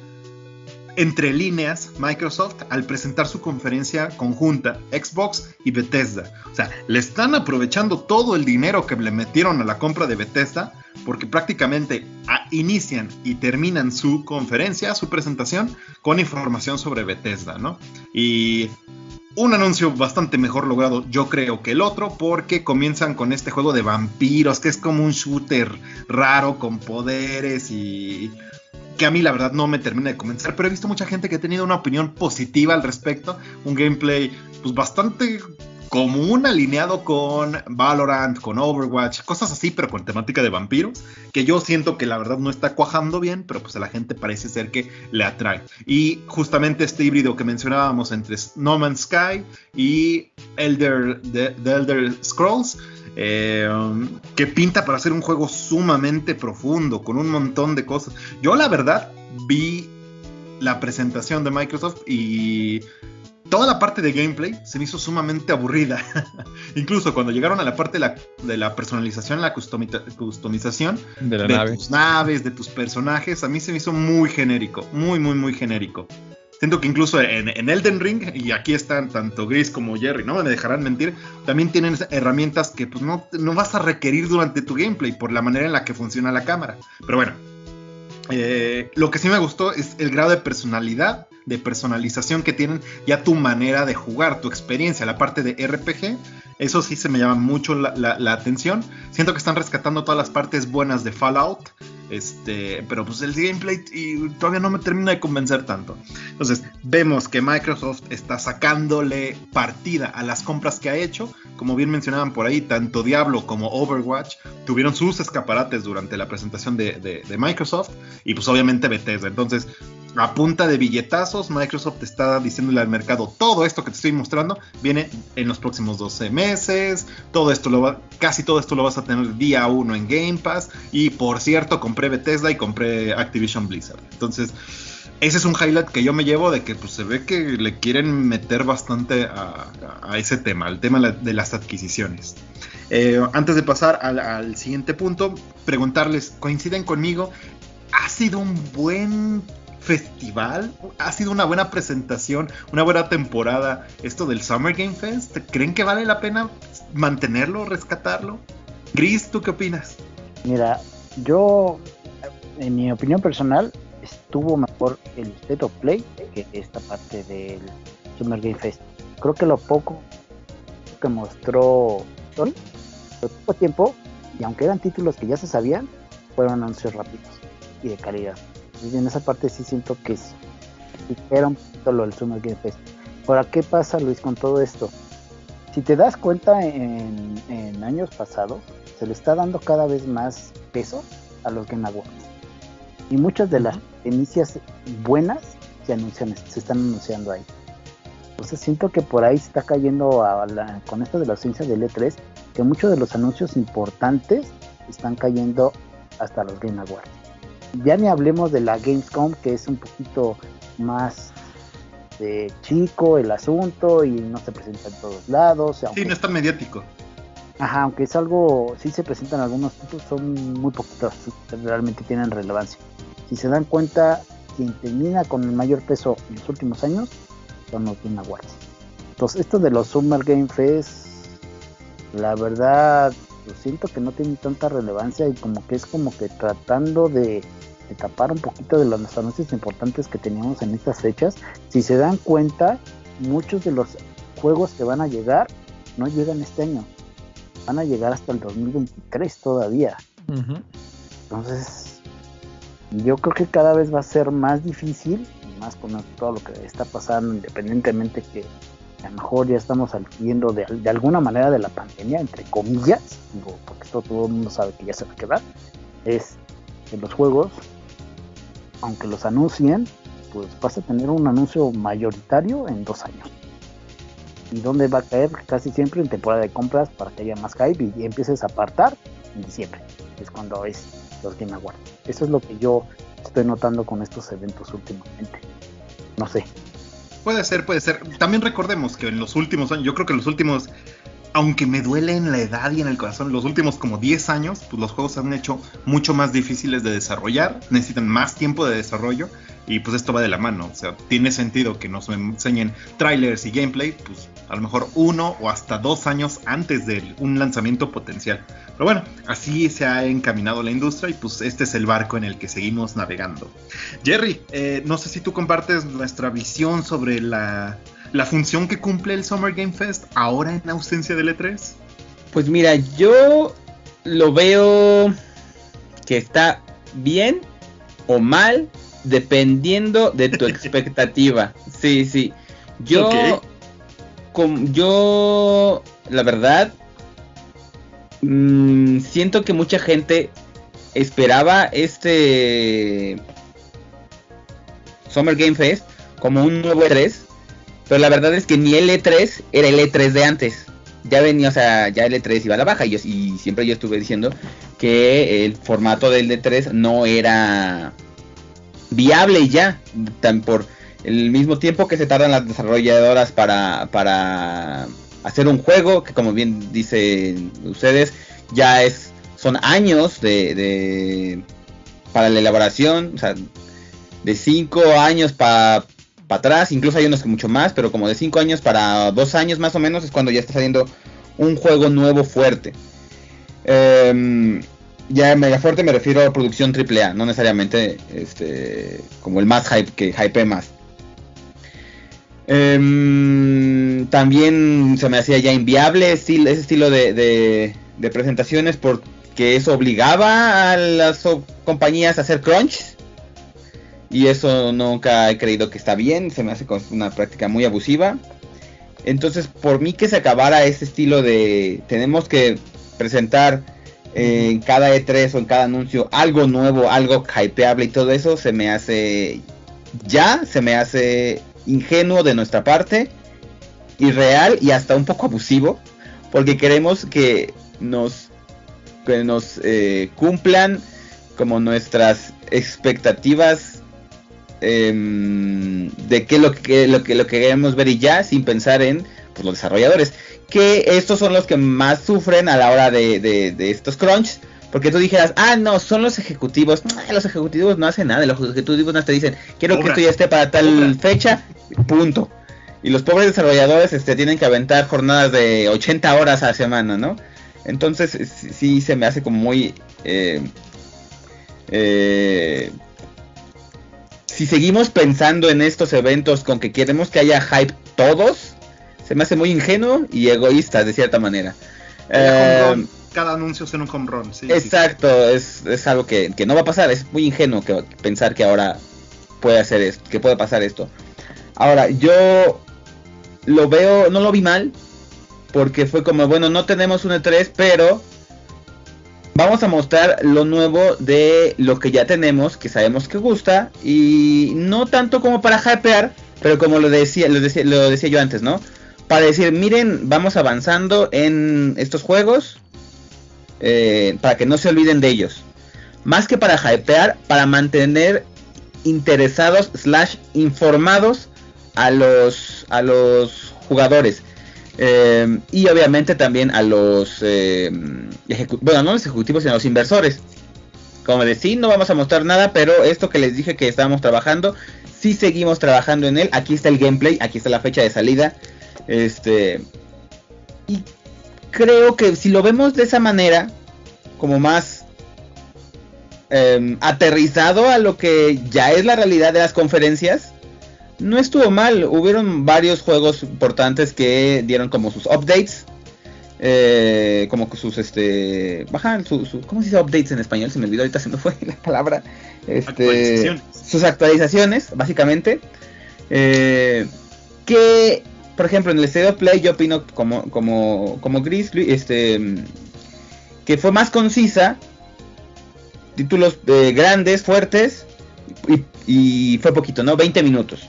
entre líneas Microsoft al presentar su conferencia conjunta Xbox y Bethesda. O sea, le están aprovechando todo el dinero que le metieron a la compra de Bethesda porque prácticamente inician y terminan su conferencia, su presentación con información sobre Bethesda, ¿no? Y un anuncio bastante mejor logrado, yo creo, que el otro, porque comienzan con este juego de vampiros, que es como un shooter raro con poderes y que a mí la verdad no me termina de convencer, pero he visto mucha gente que ha tenido una opinión positiva al respecto, un gameplay pues bastante común alineado con Valorant, con Overwatch, cosas así, pero con temática de vampiros, que yo siento que la verdad no está cuajando bien, pero pues a la gente parece ser que le atrae. Y justamente este híbrido que mencionábamos entre No Man's Sky y Elder, The, Elder Scrolls, eh, que pinta para ser un juego sumamente profundo, con un montón de cosas. Yo la verdad vi la presentación de Microsoft y toda la parte de gameplay se me hizo sumamente aburrida. Incluso cuando llegaron a la parte de la, personalización, la customización de, tus naves, de tus personajes, a mí se me hizo muy genérico, muy, muy, muy genérico. Siento que incluso en, Elden Ring, y aquí están tanto Gris como Jerry, no me dejarán mentir, también tienen herramientas que pues no, no vas a requerir durante tu gameplay por la manera en la que funciona la cámara. Pero bueno, eh, lo que sí me gustó es el grado de personalidad de personalización que tienen ya tu manera de jugar, tu experiencia, la parte de RPG. Eso sí se me llama mucho la, atención. Siento que están rescatando todas las partes buenas de Fallout. Este, pero pues el gameplay todavía no me termina de convencer tanto. Entonces, vemos que Microsoft está sacándole partida a las compras que ha hecho. Como bien mencionaban por ahí, tanto Diablo como Overwatch tuvieron sus escaparates durante la presentación de, de Microsoft. Y pues obviamente Bethesda. Entonces, a punta de billetazos, Microsoft está diciéndole al mercado, todo esto que te estoy mostrando viene en los próximos 12 meses, todo esto lo va, casi todo esto lo vas a tener día 1 en Game Pass, y por cierto, compré Bethesda y compré Activision Blizzard. Entonces, ese es un highlight que yo me llevo de que pues, se ve que le quieren meter bastante a, ese tema, al tema de las adquisiciones. Eh, antes de pasar al, al siguiente punto, preguntarles, ¿coinciden conmigo? ¿Ha sido un buen festival? ¿Ha sido una buena presentación, una buena temporada esto del Summer Game Fest? ¿Creen que vale la pena mantenerlo, rescatarlo? Gris, ¿tú qué opinas? Mira, yo, en mi opinión personal, estuvo mejor el State of Play que esta parte del Summer Game Fest. Creo que lo poco que mostró Sony, fue poco tiempo, y aunque eran títulos que ya se sabían, fueron anuncios rápidos y de calidad. En esa parte sí siento que es, era un poquito lo del Summer Game Fest. Ahora, ¿qué pasa, Luis, con todo esto? Si te das cuenta, en, en años pasados se le está dando cada vez más peso a los Game Awards. Y muchas de las inicias buenas se anuncian, se están anunciando ahí. Entonces siento que por ahí se está cayendo a la- con esto de la ausencia del E3, que muchos de los anuncios importantes están cayendo hasta los Game Awards. Ya ni hablemos de la Gamescom, que es un poquito más eh, chico el asunto y no se presenta en todos lados. Sí, no es tan mediático. Ajá, aunque es algo, sí se presentan algunos títulos, son muy poquitos realmente tienen relevancia. Si se dan cuenta, quien termina con el mayor peso en los últimos años son los Game Awards. Entonces, esto de los Summer Game Fest, la verdad, yo siento que no tiene tanta relevancia y como que es como que tratando de, de tapar un poquito de los anuncios importantes que teníamos en estas fechas. Si se dan cuenta, muchos de los juegos que van a llegar no llegan este año van a llegar hasta el 2023 todavía. Ujú. Entonces, yo creo que cada vez va a ser más difícil, más con todo lo que está pasando, independientemente que a lo mejor ya estamos saliendo de, de alguna manera de la pandemia, entre comillas, digo, porque esto todo el mundo sabe que ya se va a quedar, es que los juegos, aunque los anuncien, pues vas a tener un anuncio mayoritario en dos años. ¿Y dónde va a caer? Casi siempre en temporada de compras para que haya más hype y, empieces a apartar en diciembre, es cuando es los Game Awards. Eso es lo que yo estoy notando con estos eventos últimamente. No sé. Puede ser, puede ser. También recordemos que en los últimos años, yo creo que en los últimos, aunque me duele en la edad y en el corazón, los últimos como 10 años, pues los juegos se han hecho mucho más difíciles de desarrollar, necesitan más tiempo de desarrollo y pues esto va de la mano. O sea, tiene sentido que nos enseñen trailers y gameplay, pues a lo mejor uno o hasta dos años antes de un lanzamiento potencial. Pero bueno, así se ha encaminado la industria y pues este es el barco en el que seguimos navegando. Jerry, eh, no sé si tú compartes nuestra visión sobre la, la función que cumple el Summer Game Fest ahora en ausencia del E3. Pues mira, yo lo veo que está bien o mal dependiendo de tu expectativa. Sí, sí. Yo, com- yo, la verdad, mm, siento que mucha gente esperaba este Summer Game Fest como un nuevo E3, pero la verdad es que ni el E3 era el E3 de antes. Ya venía, o sea, ya el E3 iba a la baja y, yo- y siempre yo estuve diciendo que el formato del E3 no era viable ya, tan por el mismo tiempo que se tardan las desarrolladoras para, para hacer un juego, que como bien dicen ustedes, ya es son años de, de para la elaboración, o sea, de 5 años para atrás, incluso hay unos que mucho más, pero como de 5 años para 2 años más o menos es cuando ya está saliendo un juego nuevo fuerte. Em, ya mega fuerte me refiero a producción AAA, no necesariamente este como el más hype que hype más. Em, también se me hacía ya inviable ese estilo de, de- presentaciones porque eso obligaba a las compañías a hacer crunch y eso nunca he creído que está bien, se me hace una práctica muy abusiva. Entonces, por mí que se acabara ese estilo de tenemos que presentar eh, en cada E3 o en cada anuncio algo nuevo, algo hypeable y todo eso, se me hace ya, se me hace ingenuo de nuestra parte, irreal y hasta un poco abusivo, porque queremos que nos, que nos eh, cumplan como nuestras expectativas em, de qué lo que lo que lo que queremos ver y ya sin pensar en pues, los desarrolladores que estos son los que más sufren a la hora de, de, estos crunch. Porque tú dijeras, ah, no, son los ejecutivos. los ejecutivos no hacen nada. Los ejecutivos no te dicen, quiero que esto ya esté para tal fecha, punto. Y los pobres desarrolladores este, tienen que aventar jornadas de 80 horas a la semana, ¿no? Entonces, sí se me hace como muy. Eh, eh, si seguimos pensando en estos eventos con que queremos que haya hype todos, se me hace muy ingenuo y egoísta de cierta manera. Eh, cada anuncio es en un home run. exacto, Es, algo que, no va a pasar. Es muy ingenuo que, pensar que ahora puede hacer esto, que puede pasar esto. Ahora, yo lo veo, no lo vi mal, porque fue como, bueno, no tenemos un E3, pero vamos a mostrar lo nuevo de lo que ya tenemos, que sabemos que gusta, y no tanto como para hypear, pero como lo decía, lo decía, lo decía yo antes, ¿no? Para decir, miren, vamos avanzando en estos juegos, eh, para que no se olviden de ellos. Más que para hypear, para mantener interesados slash informados a los, a los jugadores. Eh, y obviamente también a los, eh, bueno, no los ejecutivos, sino a los inversores. Como decir, no vamos a mostrar nada, pero esto que les dije que estábamos trabajando, sí seguimos trabajando en él. Aquí está el gameplay, aquí está la fecha de salida. Este, y creo que si lo vemos de esa manera, como más em, aterrizado a lo que ya es la realidad de las conferencias, no estuvo mal. Hubieron varios juegos importantes que dieron como sus updates. Eh, como sus este bajan su, ¿cómo se dice updates en español? Se me olvidó ahorita se me fue la palabra. Este, sus actualizaciones, básicamente. Eh, que por ejemplo en el State of Play yo opino como como como Grizzly este que fue más concisa títulos eh, grandes fuertes y, y, fue poquito no 20 minutos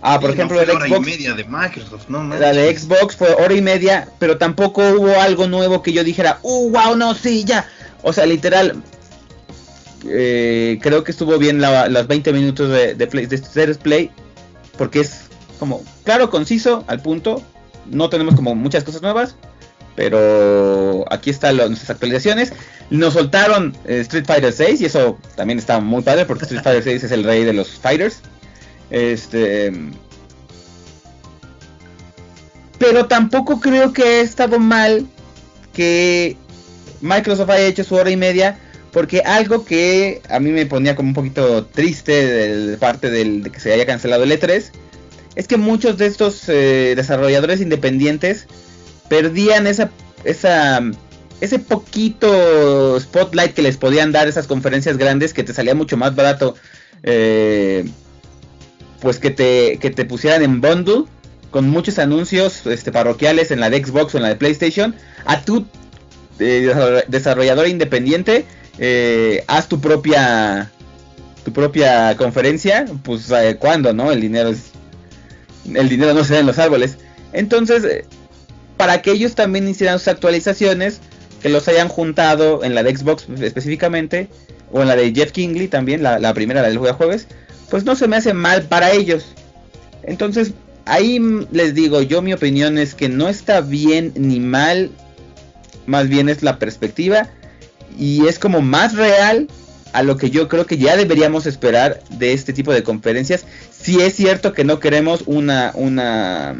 Ah, por ejemplo, la hora y media de Microsoft, no La de Xbox fue hora y media, pero tampoco hubo algo nuevo que yo dijera, ¡uh, wow, no, sí, ya! O sea, literal, eh, creo que estuvo bien la, los 20 minutos de, de, play, de Series Play, porque es como, claro, conciso, al punto. No tenemos como muchas cosas nuevas, pero aquí están nuestras actualizaciones. Nos soltaron eh, Street Fighter 6 y eso también está muy padre porque Street Fighter 6 es el rey de los fighters. Este. Pero tampoco creo que ha estado mal que Microsoft haya hecho su hora y media. Porque algo que a mí me ponía como un poquito triste de, parte del, de que se haya cancelado el E3 es que muchos de estos eh, desarrolladores independientes perdían esa, esa, ese poquito spotlight que les podían dar esas conferencias grandes que te salía mucho más barato eh, pues que te, que te pusieran en bundle con muchos anuncios este, parroquiales en la de Xbox o en la de PlayStation, a tu eh, desarrollador independiente, eh, haz tu propia tu propia conferencia, pues eh, cuando, ¿no? El dinero es el dinero no se da en los árboles. Entonces, para que ellos también hicieran sus actualizaciones, que los hayan juntado en la de Xbox específicamente, o en la de Jeff Kingley también, la, la primera, la del jueves, pues no se me hace mal para ellos. Entonces, ahí les digo, yo mi opinión es que no está bien ni mal, más bien es la perspectiva y es como más real a lo que yo creo que ya deberíamos esperar de este tipo de conferencias. Si es cierto que no queremos una una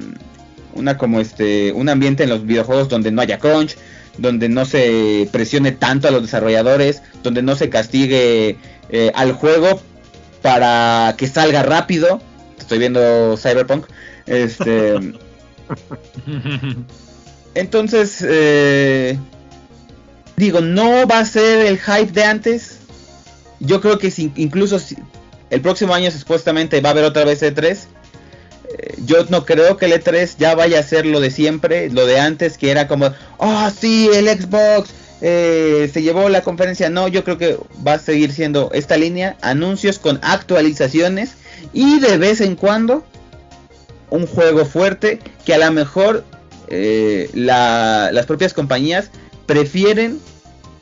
una como este un ambiente en los videojuegos donde no haya crunch, donde no se presione tanto a los desarrolladores, donde no se castigue eh, al juego para que salga rápido. Estoy viendo Cyberpunk. Este. Entonces, eh, digo, no va a ser el hype de antes. Yo creo que si, incluso si, el próximo año supuestamente va a haber otra vez E3. Eh, yo no creo que el E3 ya vaya a ser lo de siempre, lo de antes, que era como, oh sí, el Xbox, eh, se llevó la conferencia. No, yo creo que va a seguir siendo esta línea, anuncios con actualizaciones y de vez en cuando un juego fuerte que a lo mejor eh, las propias compañías prefieren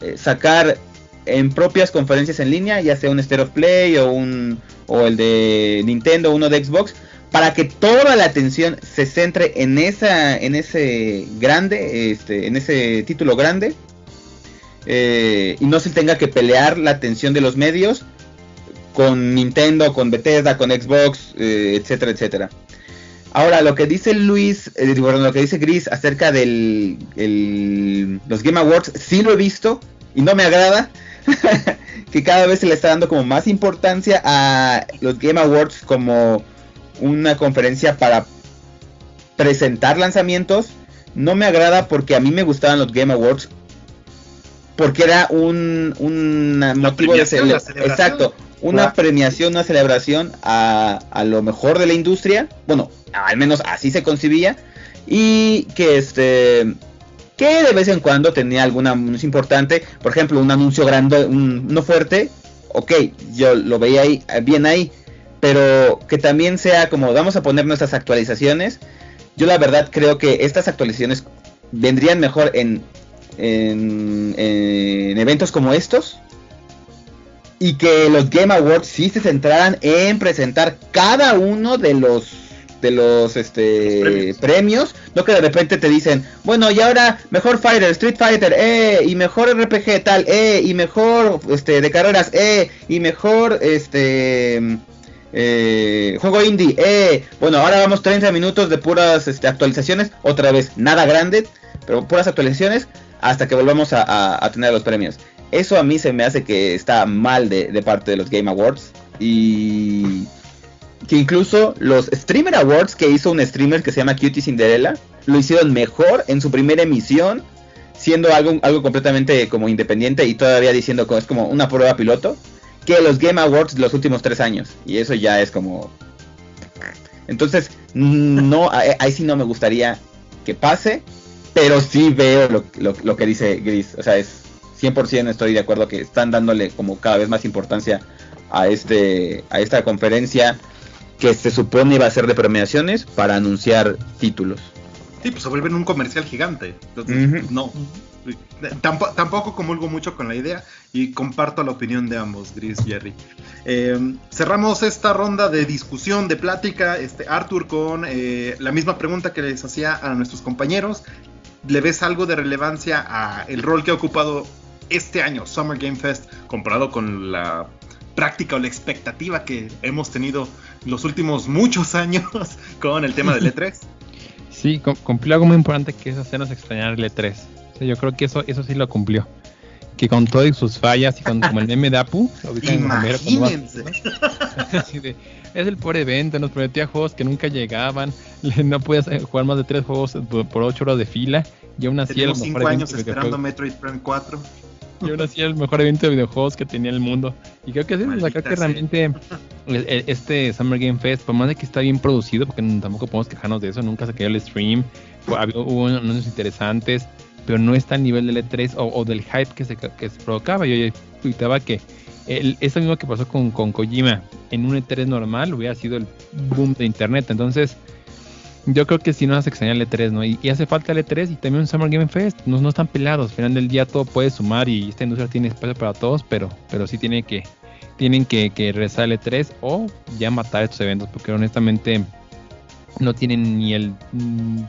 eh, sacar en propias conferencias en línea, ya sea un State of Play o un o el de Nintendo, uno de Xbox, para que toda la atención se centre en esa, en ese grande, este, en ese título grande, eh, y no se tenga que pelear la atención de los medios con Nintendo, con Bethesda, con Xbox, eh, etcétera, etcétera. Ahora, lo que dice Luis, eh, lo que dice Gris acerca de los Game Awards, sí lo he visto y no me agrada. que cada vez se le está dando como más importancia a los Game Awards como una conferencia para presentar lanzamientos. No me agrada porque a mí me gustaban los Game Awards porque era un, un motivo de celebración. Exacto, una premiación, una celebración a, a, lo mejor de la industria. Bueno, al menos así se concibía. Y que este que de vez en cuando tenía algún anuncio importante, por ejemplo, un anuncio grande, un, no fuerte, ok, yo lo veía ahí, bien ahí, pero que también sea como vamos a poner nuestras actualizaciones. Yo la verdad creo que estas actualizaciones vendrían mejor en, en, en eventos como estos, y que los Game Awards sí se centraran en presentar cada uno de los de los este premios. no que de repente te dicen, bueno, y ahora mejor Fighter, Street Fighter, eh, y mejor RPG tal, eh, y mejor este de carreras, eh, y mejor este eh, juego indie, eh, bueno, ahora vamos 30 minutos de puras este, actualizaciones, otra vez, nada grande, pero puras actualizaciones hasta que volvamos a, tener los premios. Eso a mí se me hace que está mal de, parte de los Game Awards. Y que incluso los Streamer Awards que hizo un streamer que se llama Cutie Cinderella lo hicieron mejor en su primera emisión, siendo algo, algo completamente como independiente y todavía diciendo que es como una prueba piloto, que los Game Awards de los últimos tres años. Y eso ya es como... Entonces, no, ahí sí no me gustaría que pase, pero sí veo lo, lo que dice Gris. O sea, es 100% estoy de acuerdo que están dándole como cada vez más importancia a este a esta conferencia que se supone iba a ser de premiaciones para anunciar títulos. Sí, pues se vuelven un comercial gigante. Entonces, no. Tampoco, tampoco, comulgo mucho con la idea y comparto la opinión de ambos, Gris y Jerry. Eh, cerramos esta ronda de discusión, de plática, este, Arthur, con eh, la misma pregunta que les hacía a nuestros compañeros. ¿Le ves algo de relevancia a el rol que ha ocupado este año Summer Game Fest comparado con la práctica o la expectativa que hemos tenido los últimos muchos años con el tema del E3. Sí, cumplió algo muy importante que es hacernos extrañar el E3. yo creo que eso, eso sí lo cumplió. Que con todas sus fallas y con como el meme de Apu, Imagínense. es el pobre evento, nos prometía juegos que nunca llegaban, no podías jugar más de tres juegos por ocho horas de fila y aún así Tenemos cinco años esperando Metroid Prime 4. Y ahora sí el mejor evento de videojuegos que tenía el mundo. Y creo que es o que realmente este Summer Game Fest, por más de que está bien producido, porque tampoco podemos quejarnos de eso, nunca se cayó el stream, hubo anuncios interesantes, pero no está al nivel del E3 o, del hype que se, que se provocaba. Yo tuitaba que el, eso mismo que pasó con, con Kojima en un E3 normal hubiera sido el boom de internet. Entonces, yo creo que si no hace extrañar el E3, ¿no? Y, hace falta el E3 y también un Summer Game Fest. No, no están pelados. Al final del día todo puede sumar y esta industria tiene espacio para todos, pero, pero sí tiene que, tienen que, que rezar el E3 o ya matar estos eventos, porque honestamente no tienen ni el, mm,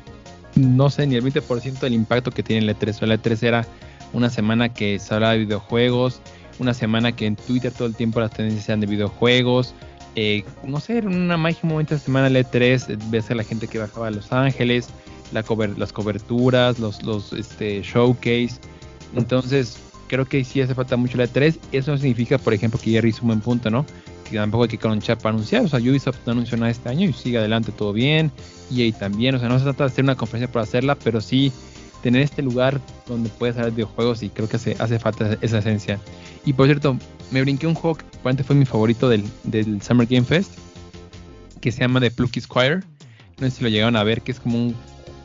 no sé, ni el 20% del impacto que tiene el E3. El E3 era una semana que se hablaba de videojuegos, una semana que en Twitter todo el tiempo las tendencias eran de videojuegos, eh, no sé, en una mágica momento de semana el E3, ves a la gente que bajaba a Los Ángeles, la las coberturas, los, los este, showcase. Entonces, creo que sí hace falta mucho el E3. Eso no significa, por ejemplo, que Jerry un buen punto, ¿no? Que tampoco hay que crunchar para anunciar. O sea, Ubisoft no anunció nada este año y sigue adelante todo bien. Y ahí también, o sea, no se trata de hacer una conferencia para hacerla, pero sí tener este lugar donde puedes hablar de videojuegos y creo que hace, hace falta esa esencia. Y por cierto, me brinqué un juego que probablemente fue mi favorito del, Summer Game Fest, que se llama The Plucky Squire. No sé si lo llegaron a ver, que es como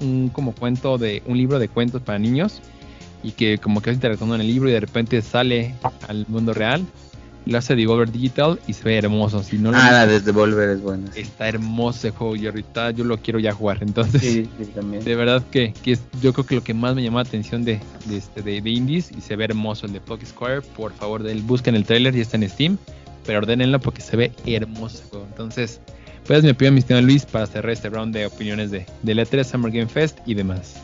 un, como cuento de un libro de cuentos para niños y que como que vas interactuando en el libro y de repente sale al mundo real lo hace Devolver Digital y se ve hermoso. Si no ah, la de Devolver es buena. Está hermoso ese juego y ahorita yo lo quiero ya jugar. Entonces, de verdad que, que, es, yo creo que lo que más me llamó la atención de, de, este, de, Indies y se ve hermoso el de Pocket Square. Por favor, del, busquen el trailer y está en Steam, pero ordenenlo porque se ve hermoso ese juego. Entonces, Pues mi opinión, mi estimado Luis, para cerrar este round de opiniones de, de E3, Summer Game Fest y demás.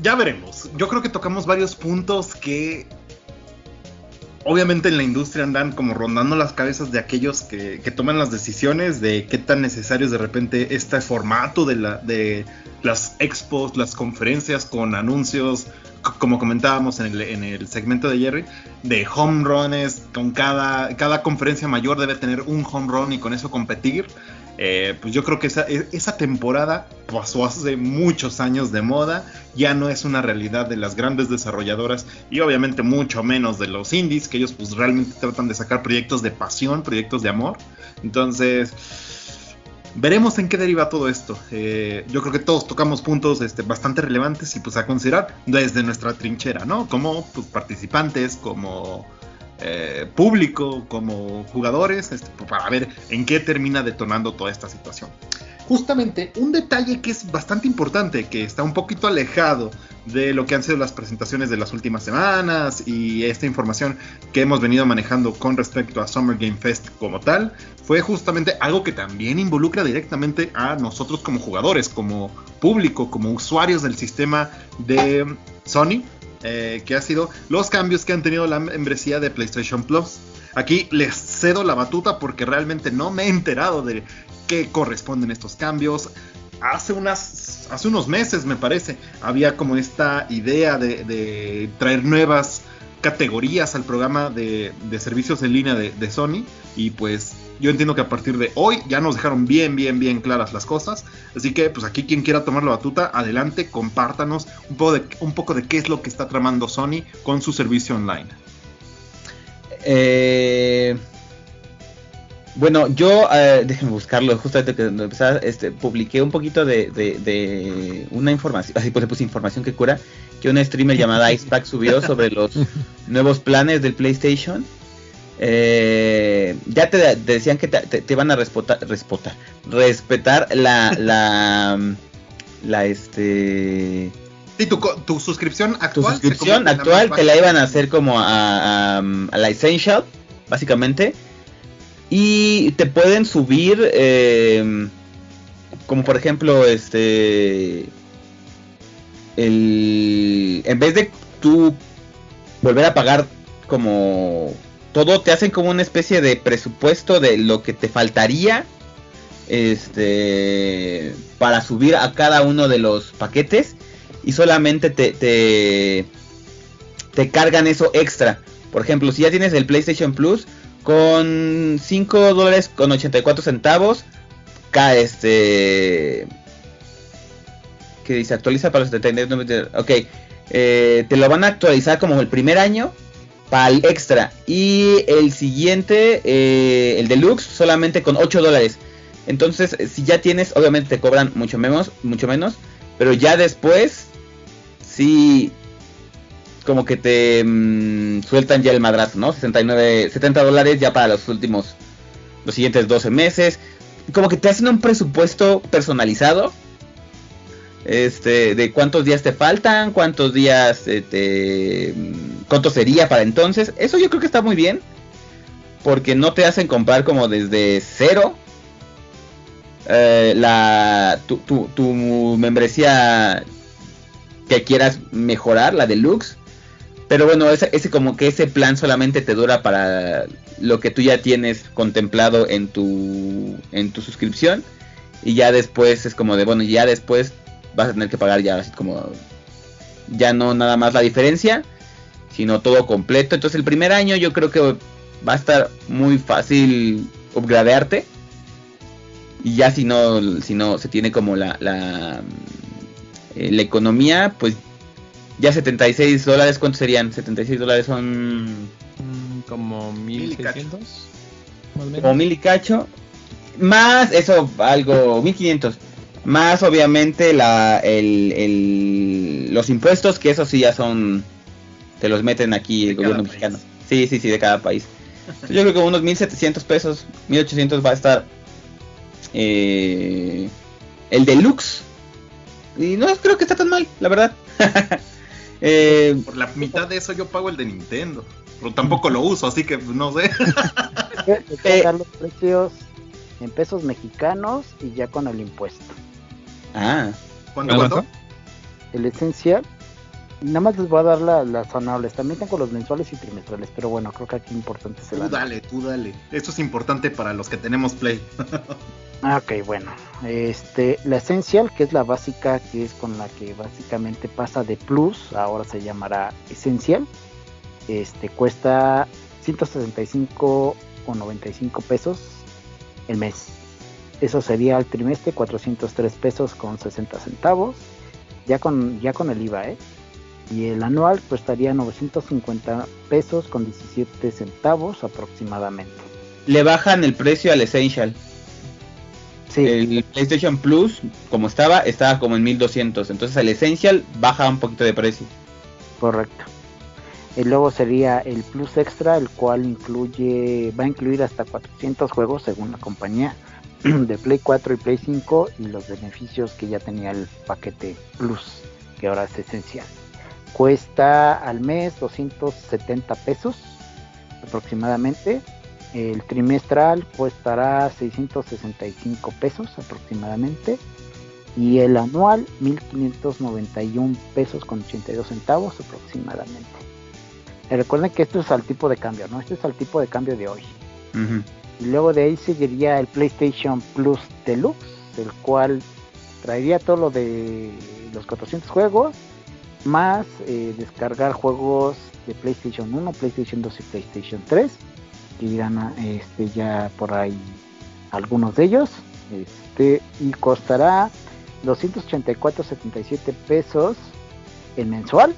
Ya veremos. Yo creo que tocamos varios puntos que obviamente en la industria andan como rondando las cabezas de aquellos que, toman las decisiones de qué tan necesario es de repente este formato de, la, las expos, las conferencias con anuncios, como comentábamos en el, en el, segmento de Jerry, de home runs, con cada conferencia mayor debe tener un home run y con eso competir. Eh, pues yo creo que esa, e, esa, temporada pasó hace muchos años de moda, ya no es una realidad de las grandes desarrolladoras y obviamente mucho menos de los indies, que ellos pues realmente tratan de sacar proyectos de pasión, proyectos de amor. Entonces, veremos en qué deriva todo esto. Eh, yo creo que todos tocamos puntos este, bastante relevantes y pues a considerar desde nuestra trinchera, ¿no? Como pues, participantes, como eh, público, como jugadores, este, para ver en qué termina detonando toda esta situación. Justamente un detalle que es bastante importante, que está un poquito alejado de lo que han sido las presentaciones de las últimas semanas y esta información que hemos venido manejando con respecto a Summer Game Fest como tal, fue justamente algo que también involucra directamente a nosotros como jugadores, como público, como usuarios del sistema de Sony, eh, que ha sido los cambios que han tenido la membresía de PlayStation Plus. Aquí les cedo la batuta porque realmente no me he enterado de qué corresponden estos cambios. Hace, unas, hace unos meses, me parece, había como esta idea de, traer nuevas categorías al programa de, servicios en línea de, Sony. Y pues yo entiendo que a partir de hoy ya nos dejaron bien, bien, bien claras las cosas. Así que pues aquí quien quiera tomar la batuta, adelante, compártanos un poco de, un poco de qué es lo que está tramando Sony con su servicio online. Eh, bueno, yo, eh, déjenme buscarlo, justamente que empezaba, este, publiqué un poquito de, de, de, una información, así pues le puse información que cura, que una streamer llamada Icepack subió sobre los nuevos planes del PlayStation. Eh, ya te, te, decían que te, te van a respetar, respetar, respetar la, la, la, este... Sí, tu, tu suscripción actual. Tu suscripción actual te la iban a hacer como a, a, a la Essential, básicamente. Y te pueden subir, eh, como por ejemplo, este, el, en vez de tú volver a pagar como todo, te hacen como una especie de presupuesto de lo que te faltaría, este, para subir a cada uno de los paquetes y solamente te, te, cargan eso extra. Por ejemplo, si ya tienes el PlayStation Plus, con 5 dólares con 84 centavos. Este. Que dice actualiza para los 79. Ok. Eh, te lo van a actualizar como el primer año. Para el extra. Y el siguiente, eh, el deluxe, solamente con 8 dólares. Entonces, si ya tienes, obviamente te cobran mucho menos. Mucho menos. Pero ya después. Si como que te mmm, sueltan ya el madrazo, ¿no? 69, 70 dólares ya para los últimos, los siguientes 12 meses. Como que te hacen un presupuesto personalizado. Este, de cuántos días te faltan, cuántos días eh, te, cuánto sería para entonces. Eso yo creo que está muy bien. Porque no te hacen comprar como desde cero. Eh, la, tu, tu, tu membresía que quieras mejorar, la deluxe. Pero bueno, ese, ese, como que ese plan solamente te dura para lo que tú ya tienes contemplado en tu en tu suscripción y ya después es como de bueno, ya después vas a tener que pagar ya así como ya no nada más la diferencia, sino todo completo. Entonces el primer año yo creo que va a estar muy fácil upgradearte. Y ya si no si no se tiene como la la, eh, la economía, pues ya 76 dólares, ¿cuántos serían? 76 dólares son... Mm, como 1600. Como mil y cacho. Más, eso, algo, 1500. Más obviamente la, el, el, los impuestos, que eso sí ya son... Te los meten aquí el gobierno mexicano. Sí, sí, sí, de cada país. Yo creo que unos 1700 pesos, 1800 va a estar eh, el deluxe. Y no creo que está tan mal, la verdad. Eh, Por la mitad de eso yo pago el de Nintendo. Pero tampoco lo uso, así que no sé. A dar los precios en pesos mexicanos y ya con el impuesto. Ah, ¿Cuánto, ¿Cuánto? El esencial, nada más les voy a dar la- las anuales. También tengo los mensuales y trimestrales, pero bueno, creo que aquí importante es el Tú dale, tú dale. Esto es importante para los que tenemos Play. Ah, Ok, bueno. Este, la esencial, que es la básica, que es con la que básicamente pasa de plus, ahora se llamará esencial. Este, cuesta 165,95 pesos el mes. Eso sería al trimestre 403 pesos con 60 centavos, ya con, ya con el IVA, ¿eh? Y el anual costaría 950 pesos con 17 centavos aproximadamente. le bajan el precio al Essential. Sí. El PlayStation Plus, como estaba, estaba como en 1200. Entonces el Essential baja un poquito de precio. Correcto. Y luego sería el Plus Extra, el cual incluye, va a incluir hasta 400 juegos según la compañía de Play 4 y Play 5 y los beneficios que ya tenía el paquete Plus, que ahora es esencial. Cuesta al mes 270 pesos aproximadamente. El trimestral costará 665 pesos aproximadamente y el anual 1591 pesos con 82 centavos aproximadamente. Recuerden que esto es al tipo de cambio, ¿no? Este es al tipo de cambio de hoy. Y luego de ahí seguiría el PlayStation Plus Deluxe, el cual traería todo lo de los 400 juegos, más eh, descargar juegos de PlayStation 1, PlayStation 2 y PlayStation 3, que irán este, ya por ahí algunos de ellos, este, y costará 284.77 pesos el mensual.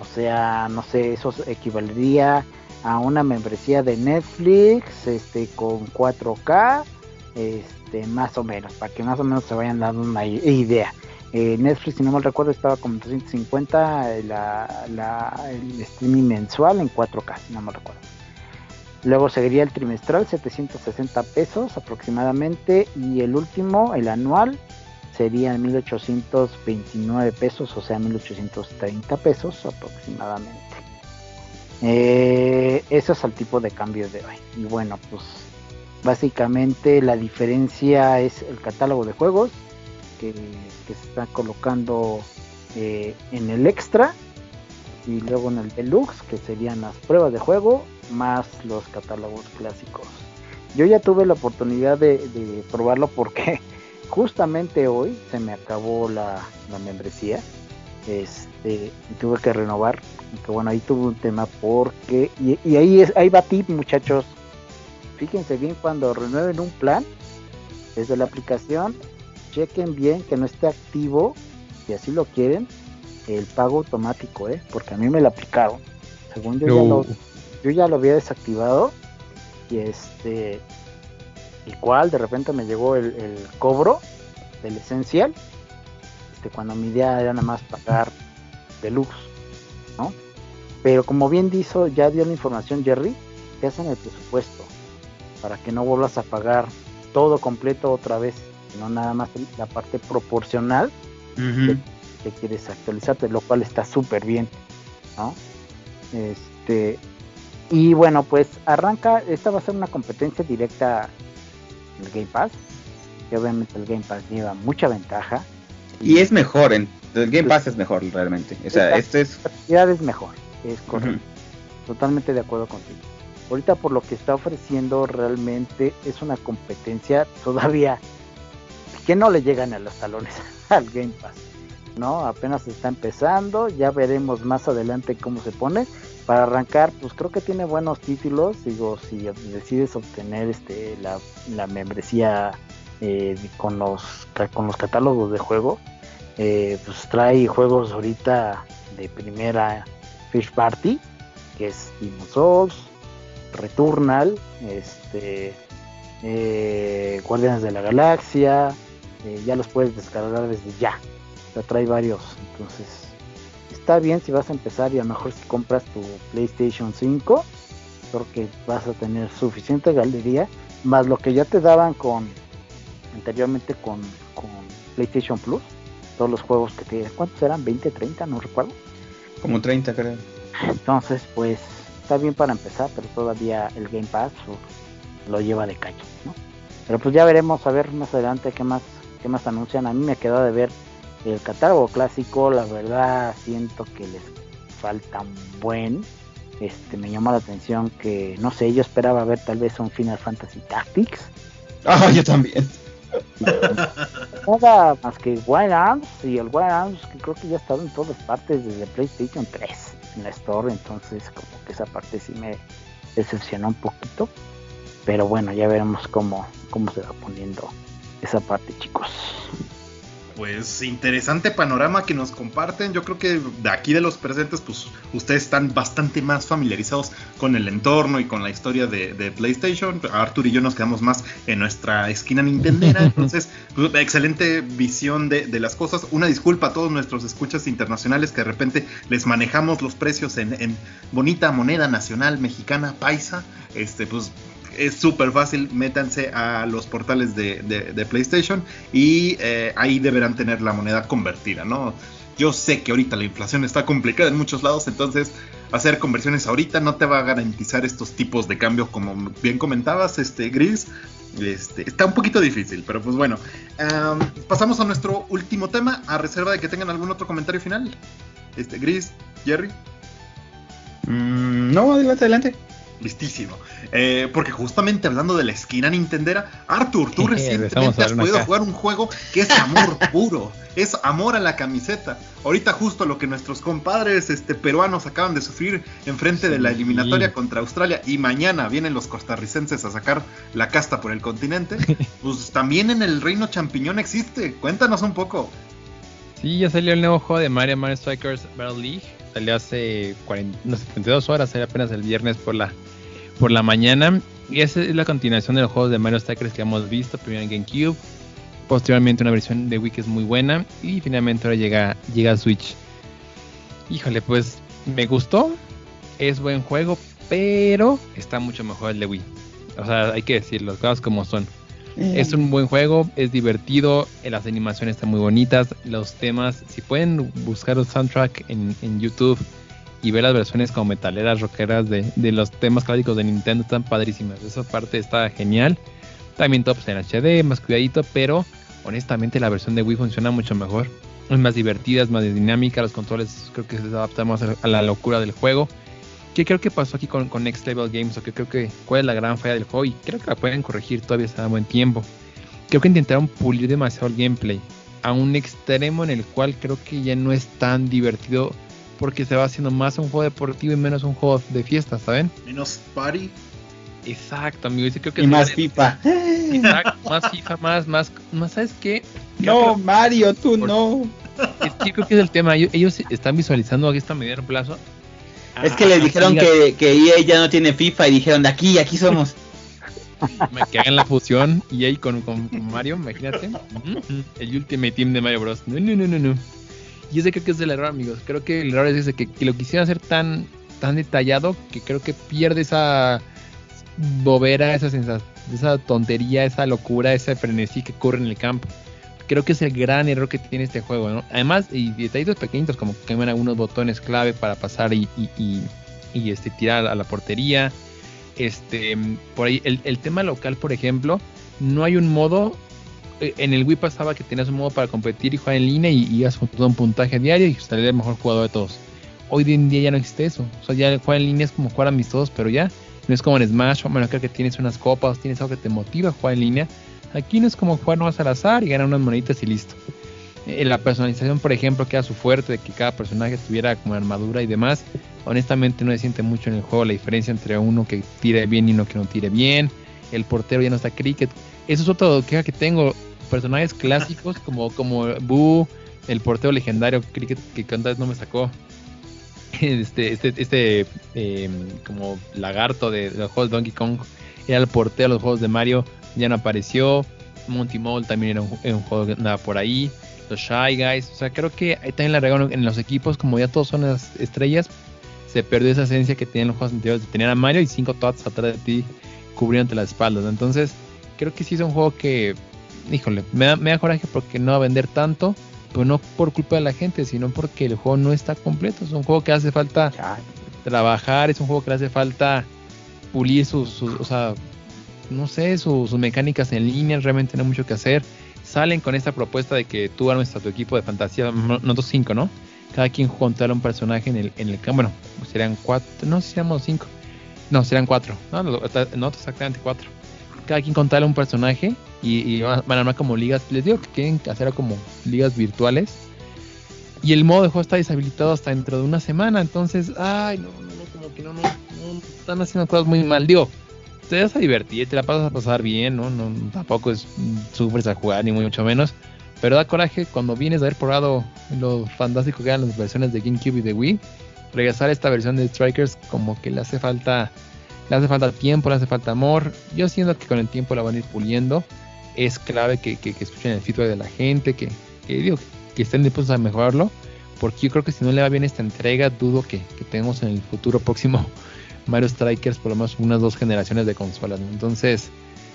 O sea, no sé, eso equivaldría a una membresía de Netflix este con 4K este más o menos para que más o menos se vayan dando una idea. Eh, Netflix si no mal recuerdo estaba como 350 la, la- el streaming mensual en 4K si no mal recuerdo. Luego seguiría el trimestral 760 pesos aproximadamente y el último el anual sería 1829 pesos o sea 1830 pesos aproximadamente eh, eso es el tipo de cambio de hoy. Y bueno, pues básicamente la diferencia es el catálogo de juegos que, se está colocando eh, en el extra y luego en el deluxe que serían las pruebas de juego más los catálogos clásicos. Yo ya tuve la oportunidad de, de probarlo porque justamente hoy se me acabó la, la membresía este y tuve que renovar que bueno ahí tuve un tema porque y, y ahí es ahí va tip muchachos. Fíjense bien cuando renueven un plan desde la aplicación chequen bien que no esté activo si así lo quieren el pago automático eh porque a mí me lo aplicaron. Según yo ya lo yo ya lo había desactivado y este igual de repente me llegó el, el cobro del esencial este, cuando mi idea era nada más pagar deluxe, ¿no? Pero como bien dijo, ya dio la información Jerry, te hacen el presupuesto para que no vuelvas a pagar todo completo otra vez, sino nada más la parte proporcional que quieres actualizarte, lo cual está súper bien, ¿no? Este, y bueno, pues arranca, esta va a ser una competencia directa el Game Pass, que obviamente el Game Pass lleva mucha ventaja. Y es mejor, en, el Game Pass es mejor realmente. O sea, este es... La es mejor, es correcto. Totalmente de acuerdo contigo. Ahorita por lo que está ofreciendo realmente es una competencia todavía que no le llegan a los talones al Game Pass. ¿No? Apenas está empezando, ya veremos más adelante cómo se pone. Para arrancar, pues creo que tiene buenos títulos. Digo, si decides obtener este la, la membresía eh, con los con los catálogos de juego, eh, pues trae juegos ahorita de primera Fish Party, que es Demon Souls, Returnal, este, eh, Guardianes de la Galaxia, eh, ya los puedes descargar desde ya, ya trae varios, entonces está bien si vas a empezar y a lo mejor si compras tu PlayStation 5, porque vas a tener suficiente galería, más lo que ya te daban con anteriormente con PlayStation Plus, todos los juegos que te ¿cuántos eran? 20, 30, no recuerdo. Como 30, creo. Entonces, pues está bien para empezar, pero todavía el Game Pass lo lleva de calle, ¿no? Pero pues ya veremos a ver más adelante qué más qué más anuncian. A mí me quedó de ver el catálogo clásico, la verdad siento que les falta un buen. Este me llamó la atención que no sé, yo esperaba ver tal vez un Final Fantasy Tactics. Ah, yo también. Nada más que Wild Arms y el Wild Arms que creo que ya ha estado en todas partes desde PlayStation 3 en la Store, entonces como que esa parte sí me decepcionó un poquito. Pero bueno, ya veremos cómo, cómo se va poniendo esa parte, chicos. Pues interesante panorama que nos comparten. Yo creo que de aquí de los presentes, pues ustedes están bastante más familiarizados con el entorno y con la historia de, de PlayStation. Arthur y yo nos quedamos más en nuestra esquina nintendera. Entonces, pues, excelente visión de, de, las cosas. Una disculpa a todos nuestros escuchas internacionales que de repente les manejamos los precios en, en bonita moneda nacional mexicana, paisa. Este, pues es súper fácil, métanse a los portales de, de, PlayStation y eh, ahí deberán tener la moneda convertida, ¿no? Yo sé que ahorita la inflación está complicada en muchos lados, entonces hacer conversiones ahorita no te va a garantizar estos tipos de cambios como bien comentabas, este Gris. Este, está un poquito difícil, pero pues bueno. Pasamos a nuestro último tema, a reserva de que tengan algún otro comentario final. Este, Gris, Jerry. Mm, no, adelante, adelante. Listísimo. Eh, porque justamente hablando de la esquina nintendera, Arthur, tú recientemente has podido jugar un juego que es amor puro, es amor a la camiseta. Ahorita justo lo que nuestros compadres este, peruanos acaban de sufrir enfrente sí. de la eliminatoria contra Australia y mañana vienen los costarricenses a sacar la casta por el continente, pues también en el reino champiñón existe. Cuéntanos un poco. Sí, ya salió el nuevo juego de Mario Mario Strikers Battle League. Salió hace 40, no, 72 horas, salió apenas el viernes por la por la mañana. Y esa es la continuación de los juegos de Mario Strikers que hemos visto, primero en GameCube, posteriormente una versión de Wii que es muy buena y finalmente ahora llega, llega a Switch. Híjole, pues me gustó, es buen juego, pero está mucho mejor el de Wii. O sea, hay que decir las cosas como son. Mm. Es un buen juego, es divertido, las animaciones están muy bonitas, los temas, si pueden buscar el soundtrack en, en YouTube y ver las versiones como metaleras, rockeras de, de, los temas clásicos de Nintendo están padrísimas. Esa parte está genial. También tops en HD, más cuidadito, pero honestamente la versión de Wii funciona mucho mejor. Es más divertida, es más dinámica, los controles creo que se adaptan más a la locura del juego. ¿Qué creo que pasó aquí con, Next Level Games? O que creo que cuál es la gran falla del juego y creo que la pueden corregir todavía está a buen tiempo. Creo que intentaron pulir demasiado el gameplay a un extremo en el cual creo que ya no es tan divertido porque se va haciendo más un juego deportivo y menos un juego de fiesta, ¿saben? Menos party. Exacto, amigo. Yo creo que y más de... FIFA. Exacto, más FIFA, más, más, más, ¿sabes qué? No, que... Mario, tú Por... no. Es que creo que es el tema. Ellos están visualizando a mediano plazo. Es que ah, les dijeron que, que EA ya no tiene FIFA y dijeron de aquí, aquí somos. que hagan la fusión EA con, con, con Mario, imagínate. El Ultimate Team de Mario Bros. No, no, no, no, no. Y ese creo que es el error, amigos. Creo que el error es ese, que, lo quisieran hacer tan, tan detallado que creo que pierde esa bobera, esa sensación, esa tontería, esa locura, ese frenesí que ocurre en el campo. Creo que es el gran error que tiene este juego, ¿no? Además, y detallitos pequeñitos como que cambian algunos botones clave para pasar y, y, y, este, tirar a la portería. Este, por ahí, el tema local, por ejemplo, no hay un modo en el Wii pasaba que tenías un modo para competir y jugar en línea y ibas con un puntaje diario y salías el mejor jugador de todos. Hoy en día ya no existe eso. O sea, ya jugar en línea es como jugar amistosos, pero ya no es como en Smash. Bueno, creo que tienes unas copas, tienes algo que te motiva a jugar en línea. Aquí no es como jugar nomás al azar y ganar unas moneditas y listo. Eh, la personalización, por ejemplo, queda su fuerte de que cada personaje tuviera como armadura y demás. Honestamente no se siente mucho en el juego la diferencia entre uno que tire bien y uno que no tire bien. El portero ya no está cricket. Eso es otra queja que tengo personajes clásicos como, como Boo, el portero legendario cricket que antes no me sacó. Este, este, este eh, como lagarto de, los juegos de Donkey Kong era el portero de los juegos de Mario, ya no apareció. Monty Mole también era un, juego que andaba por ahí. Los Shy Guys, o sea, creo que también la regaron en los equipos, como ya todos son las estrellas, se perdió esa esencia que tenían los juegos anteriores de tener a Mario y cinco tots atrás de ti cubriéndote las espaldas. Entonces, creo que sí es un juego que híjole, me da, me da coraje porque no va a vender tanto pero no por culpa de la gente, sino porque el juego no está completo. Es un juego que hace falta trabajar, es un juego que le hace falta pulir sus, o sea, no sé, sus mecánicas en línea, realmente no hay mucho que hacer. Salen con esta propuesta de que tú armes a tu equipo de fantasía, nosotros cinco, ¿no? Cada quien controla un personaje en el, en el bueno, serían cuatro, no seríamos cinco, no, serían cuatro, no, no exactamente cuatro. Cada quien controla un personaje y, van a armar como ligas, les digo que quieren hacer como ligas virtuales. Y el modo de juego está deshabilitado hasta dentro de una semana, entonces, ay, no, no, no como que no, no, no están haciendo cosas muy mal. Digo, te vas a divertir, te la pasas a pasar bien, ¿no? no tampoco es sufres a jugar, ni mucho menos. Pero da coraje cuando vienes a haber probado lo fantástico que eran las versiones de GameCube y de Wii. Regresar a esta versión de Strikers como que le hace falta le hace falta tiempo, le hace falta amor. Yo siento que con el tiempo la van a ir puliendo. Es clave que, que, escuchen el feedback de la gente, que, digo, que estén dispuestos a mejorarlo. Porque yo creo que si no le va bien esta entrega, dudo que, que tengamos en el futuro próximo Mario Strikers por lo menos unas dos generaciones de consolas. Entonces,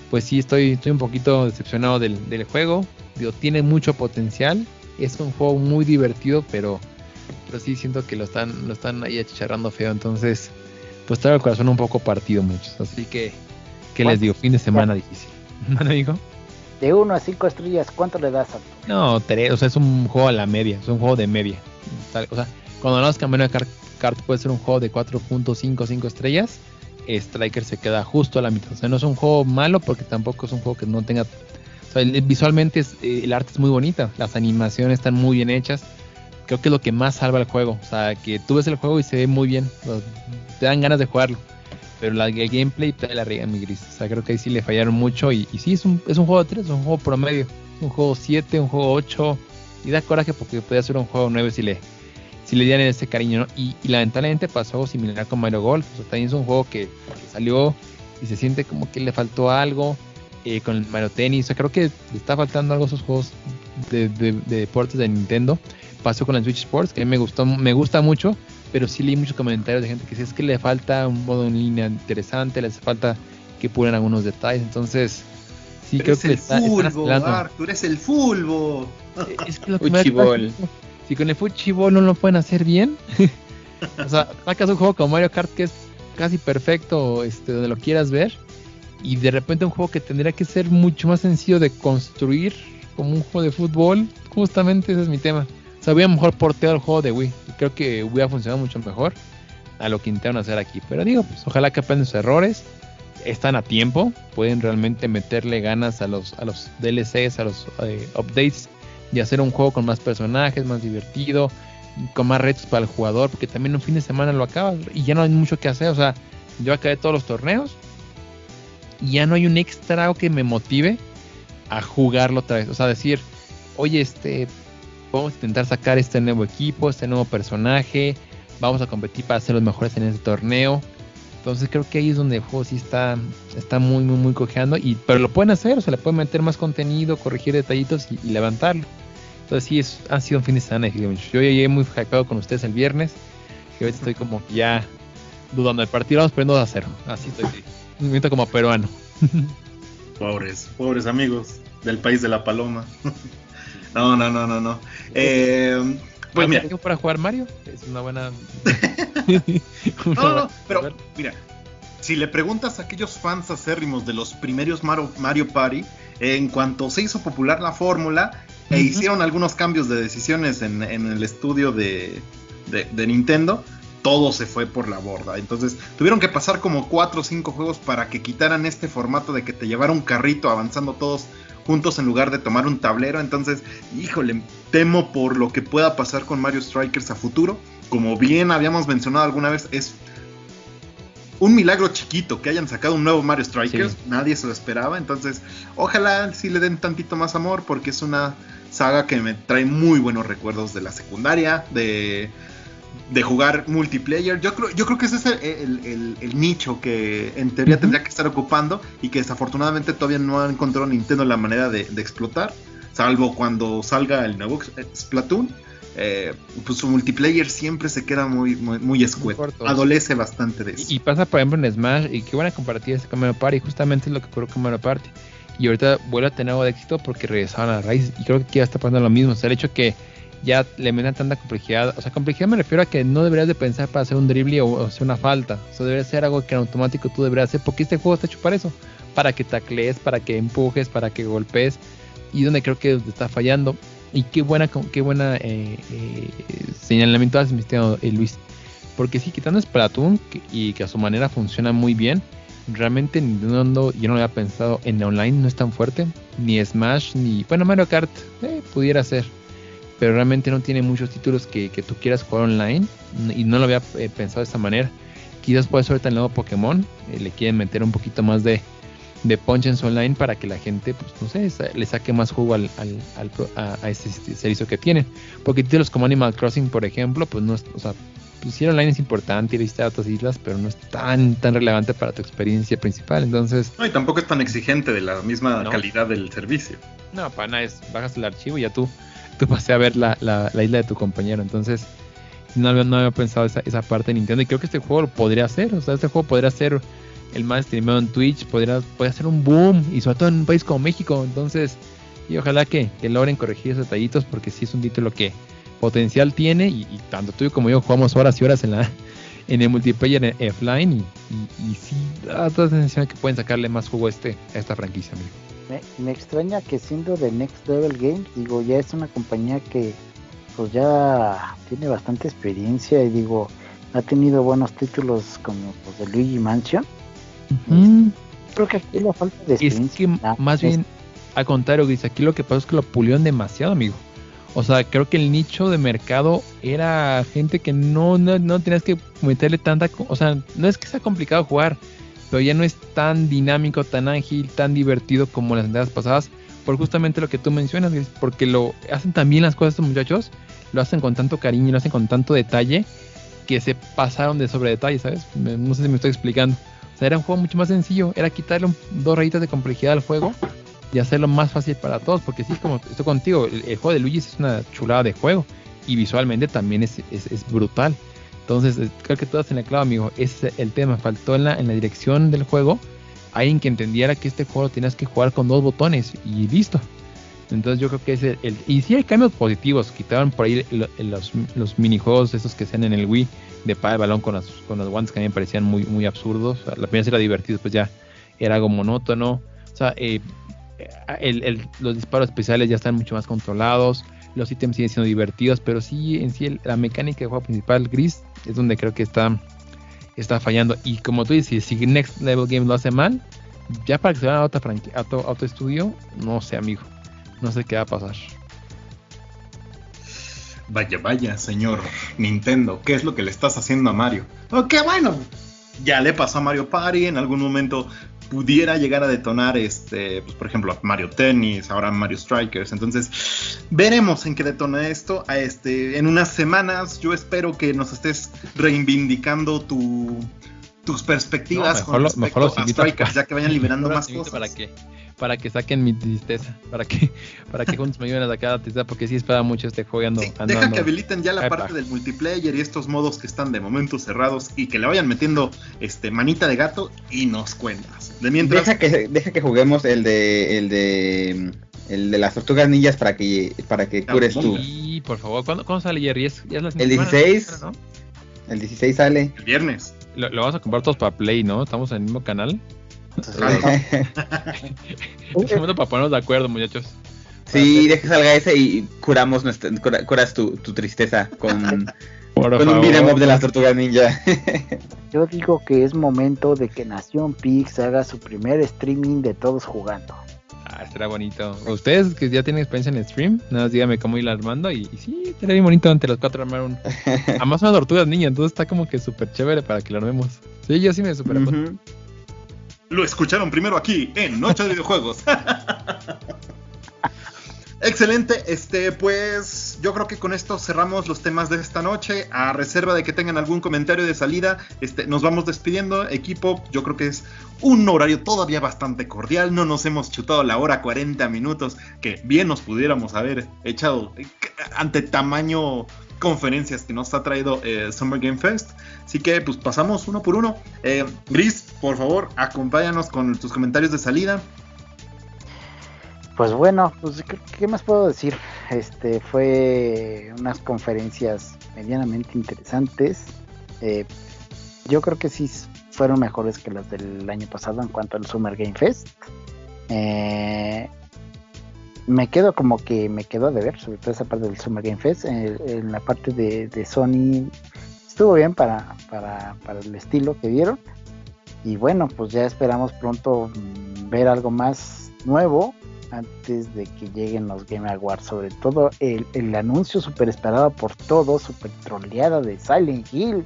pues sí, estoy, estoy un poquito decepcionado del, juego. Digo, tiene mucho potencial. Es un juego muy divertido, pero, pero sí siento que lo están, lo están ahí achicharrando feo. Entonces, pues traigo el corazón un poco partido muchos. Así que, ¿qué les digo? Fin de semana difícil. ¿No digo? De 1 a 5 estrellas, ¿cuánto le das? A... No, tres, o sea, es un juego a la media, es un juego de media. O sea, cuando hablamos de Kart puede ser un juego de 4.5 5 estrellas, Striker se queda justo a la mitad. O sea, no es un juego malo porque tampoco es un juego que no tenga... O sea, visualmente eh, el arte es muy bonita, las animaciones están muy bien hechas. Creo que es lo que más salva el juego. O sea, que tú ves el juego y se ve muy bien. te dan ganas de jugarlo. Pero la, el gameplay te la riega mi gris. O sea, creo que ahí sí le fallaron mucho. Y, sí, es un, es un juego de 3, es un juego promedio. Un juego 7, un juego 8. Y da coraje porque podría ser un juego 9 si le, si le dieran ese cariño, ¿no? Y, lamentablemente pasó algo similar con Mario Golf. O sea, también es un juego que, salió y se siente como que le faltó algo. Eh, con el Mario Tennis, o sea, creo que le está faltando algo a esos juegos de, deportes de Nintendo. Pasó con el Switch Sports, que a mí me gustó, me gusta mucho, pero sí leí muchos comentarios de gente que dice es que le falta un modo en línea interesante, le hace falta que pulen algunos detalles, entonces sí creo que el fútbol, Arthur, es el fútbol. Es que lo que si con el Fuchibol no lo pueden hacer bien, o sea, sacas un juego como Mario Kart que es casi perfecto, este, donde lo quieras ver, y de repente un juego que tendría que ser mucho más sencillo de construir como un juego de fútbol, justamente ese es mi tema. Sea, voy a mejor portear el juego de Wii, creo que ha funcionado mucho mejor a lo que intentan hacer aquí. Pero digo, pues ojalá que aprendan sus errores, están a tiempo, pueden realmente meterle ganas a los, a los DLCs, a los eh, updates y hacer un juego con más personajes, más divertido, con más retos para el jugador, porque también un fin de semana lo acabas y ya no hay mucho que hacer. O sea, yo acabé todos los torneos y ya no hay un extra que me motive a jugarlo otra vez. O sea, decir, oye, este, vamos a intentar sacar este nuevo equipo, este nuevo personaje, vamos a competir para ser los mejores en este torneo. Entonces creo que ahí es donde el juego sí está, está muy, muy, muy cojeando. Y, pero lo pueden hacer, o sea, le pueden meter más contenido, corregir detallitos y levantarlo. Entonces sí, es, ha sido un fin de semana. Yo llegué muy hypeado con ustedes el viernes. Y ahorita estoy como ya dudando del partido. Vamos perdiendo a cero. Así estoy. Me siento como peruano. pobres, pobres amigos del país de la paloma. no, no, no, no, no. Eh, pues mira. para jugar Mario? Es una buena. no, no, pero mira. Si le preguntas a aquellos fans acérrimos de los primeros Mario, Mario Party, en cuanto se hizo popular la fórmula, e hicieron algunos cambios de decisiones en, el estudio de, Nintendo, todo se fue por la borda. Entonces tuvieron que pasar como 4 o 5 juegos para que quitaran este formato de que te llevara un carrito avanzando todos juntos en lugar de tomar un tablero. Entonces, híjole, temo por lo que pueda pasar con Mario Strikers a futuro. Como bien habíamos mencionado alguna vez, es un milagro chiquito que hayan sacado un nuevo Mario Strikers. Nadie se lo esperaba. Entonces, ojalá sí le den tantito más amor porque es una saga que me trae muy buenos recuerdos de la secundaria, de, de jugar multiplayer. Yo creo, yo creo que ese es el, nicho que en teoría tendría que estar ocupando y que desafortunadamente todavía no ha encontrado Nintendo la manera de, explotar, salvo cuando salga el nuevo Splatoon. Eh, pues su multiplayer siempre se queda muy, muy, muy escueto. Adolece bastante de eso. Y, pasa, por ejemplo, en Smash, y qué buena comparativa es Mario Party, justamente es lo que ocurrió con Mario Party y ahorita vuelve a tener algo de éxito porque regresaron a la raíz. Y creo que aquí ya está pasando lo mismo. O sea, el hecho que ya le metan tanta complejidad. O sea, complejidad me refiero a que no deberías de pensar para hacer un drible o, hacer una falta. O debería ser algo que en automático tú deberías hacer porque este juego está hecho para eso. Para que taclees, para que empujes, para que golpees. Y donde creo que está fallando. Y qué buena, qué buena eh, eh, señalamiento haces, mi estimado eh, Luis. Porque sí, quitando Splatoon y que a su manera funciona muy bien, realmente Nintendo yo no lo había pensado en online, no es tan fuerte. Ni Smash, ni. Bueno, Mario Kart eh, pudiera ser. Pero realmente no tiene muchos títulos que, tú quieras jugar online. Y no lo había eh, pensado de esta manera. Quizás puede ser ahorita el nuevo Pokémon. Eh, le quieren meter un poquito más de, de punch en su online para que la gente, pues no sé, le saque más jugo al, al, a, a, ese servicio que tienen. Porque títulos como Animal Crossing, por ejemplo, pues no, o sea, pues sí, online es importante ir a visitar otras islas, pero no es tan tan relevante para tu experiencia principal. Entonces. No, y tampoco es tan exigente de la misma calidad del servicio. No, para nada, es bajas el archivo y ya tú, tú pasé a ver la, la, isla de tu compañero. Entonces, no, no había pensado esa, esa parte de Nintendo. Y creo que este juego lo podría hacer. O sea, este juego podría ser el más streamado en Twitch, podría, podría ser un boom. Y sobre todo en un país como México. Entonces, y ojalá que, que logren corregir esos detallitos, porque sí es un título que potencial tiene y, tanto tú como yo jugamos horas y horas en la en el multiplayer offline y, y, sí da la sensación que pueden sacarle más jugo a, este, a esta franquicia Me, me, extraña que siendo de Next Level Games, digo, ya es una compañía que pues ya tiene bastante experiencia y digo, ha tenido buenos títulos como los de Luigi Mansion. Creo que aquí la falta de experiencia. Es que más bien, al contrario, dice aquí lo que pasa es que lo pulieron demasiado, amigo. O sea, creo que el nicho de mercado era gente que no, no, no tenías que meterle tanta... O sea, no es que sea complicado jugar, pero ya no es tan dinámico, tan ágil, tan divertido como las entregas pasadas. Por justamente lo que tú mencionas, porque lo hacen también las cosas estos muchachos, lo hacen con tanto cariño, lo hacen con tanto detalle, que se pasaron de sobre detalle, ¿sabes? No sé si me estoy explicando. O sea, era un juego mucho más sencillo, era quitarle dos rayitas de complejidad al juego y hacerlo más fácil para todos, porque sí, como estoy contigo, el, juego de Luigi es una chulada de juego y visualmente también es, brutal. Entonces, eh, creo que todas en la clave, amigo, ese es el tema. Faltó en la, dirección del juego alguien que entendiera que este juego tienes que jugar con dos botones y listo. Entonces yo creo que es el, y sí hay cambios positivos, quitaron por ahí los, minijuegos esos que sean en el Wii de para el balón con los, con los guantes que a mí me parecían muy, muy absurdos. la primera era divertido, pues ya era algo monótono. O sea, eh, los disparos especiales ya están mucho más controlados, los ítems siguen siendo divertidos, pero sí en sí la mecánica de juego principal gris es donde creo que está, está fallando. Y como tú dices, si Next Level Game lo hace mal, ya para que se vayan a otra a otro, estudio, no sé amigo, no sé qué va a pasar. Vaya, vaya, señor Nintendo, ¿qué es lo que le estás haciendo a Mario? Oh, qué bueno. Ya le pasó a Mario Party, en algún momento pudiera llegar a detonar, este, pues, por ejemplo, Mario Tennis, ahora Mario Strikers. Entonces, veremos en qué detona esto. Este, en unas semanas, yo espero que nos estés reivindicando tu, tus perspectivas con respecto a Strikers, ya que vayan liberando más cosas. Para que, para que saquen mi tristeza, para que, para que juntos me ayuden a sacar la tristeza, porque sí espera mucho este juego. deja que habiliten ya la parte del multiplayer y estos modos que están de momento cerrados y que le vayan metiendo este manita de gato y nos cuentas. Deja que, deja que juguemos el de, el de el de las tortugas ninjas para que para que cures tú. Sí, por favor, ¿cuándo, sale Jerry? ¿Es, el 16. El 16 sale. El viernes. Lo, vamos a comprar todos para Play, ¿no? Estamos en el mismo canal. Estamos para ponernos de acuerdo, muchachos. Sí, deja que salga ese y curamos nuestra, curas tu, tu tristeza con con un beat'em de las tortugas ninja. Yo digo que es momento de que Nación Pix haga su primer streaming de todos jugando. Ah, estará bonito. Ustedes que ya tienen experiencia en stream, nada más dígame cómo ir armando y, y sí, estaría bien bonito entre los cuatro armar un... Además una tortugas ninja, entonces está como que súper chévere para que lo armemos. Sí, yo sí me super Lo escucharon primero aquí en Noche de Videojuegos. Excelente, este pues yo creo que con esto cerramos los temas de esta noche. A reserva de que tengan algún comentario de salida, este, nos vamos despidiendo. Equipo, yo creo que es un horario todavía bastante cordial. No nos hemos chutado la hora 40 minutos que bien nos pudiéramos haber echado ante tamaño conferencias que nos ha traído eh, Summer Game Fest. Así que pues pasamos uno por uno. Eh, Gris, por favor, acompáñanos con tus comentarios de salida. Pues bueno, pues ¿qué más puedo decir? Este fue unas conferencias medianamente interesantes. Eh, yo creo que sí fueron mejores que las del año pasado en cuanto al Summer Game Fest. Eh, me quedo como que me quedo de ver, sobre todo esa parte del Summer Game Fest. en la parte de, Sony estuvo bien para, para, para el estilo que dieron. Y bueno, pues ya esperamos pronto mm, ver algo más nuevo antes de que lleguen los Game Awards. Sobre todo el, anuncio super esperado por todos, super troleada de Silent Hill.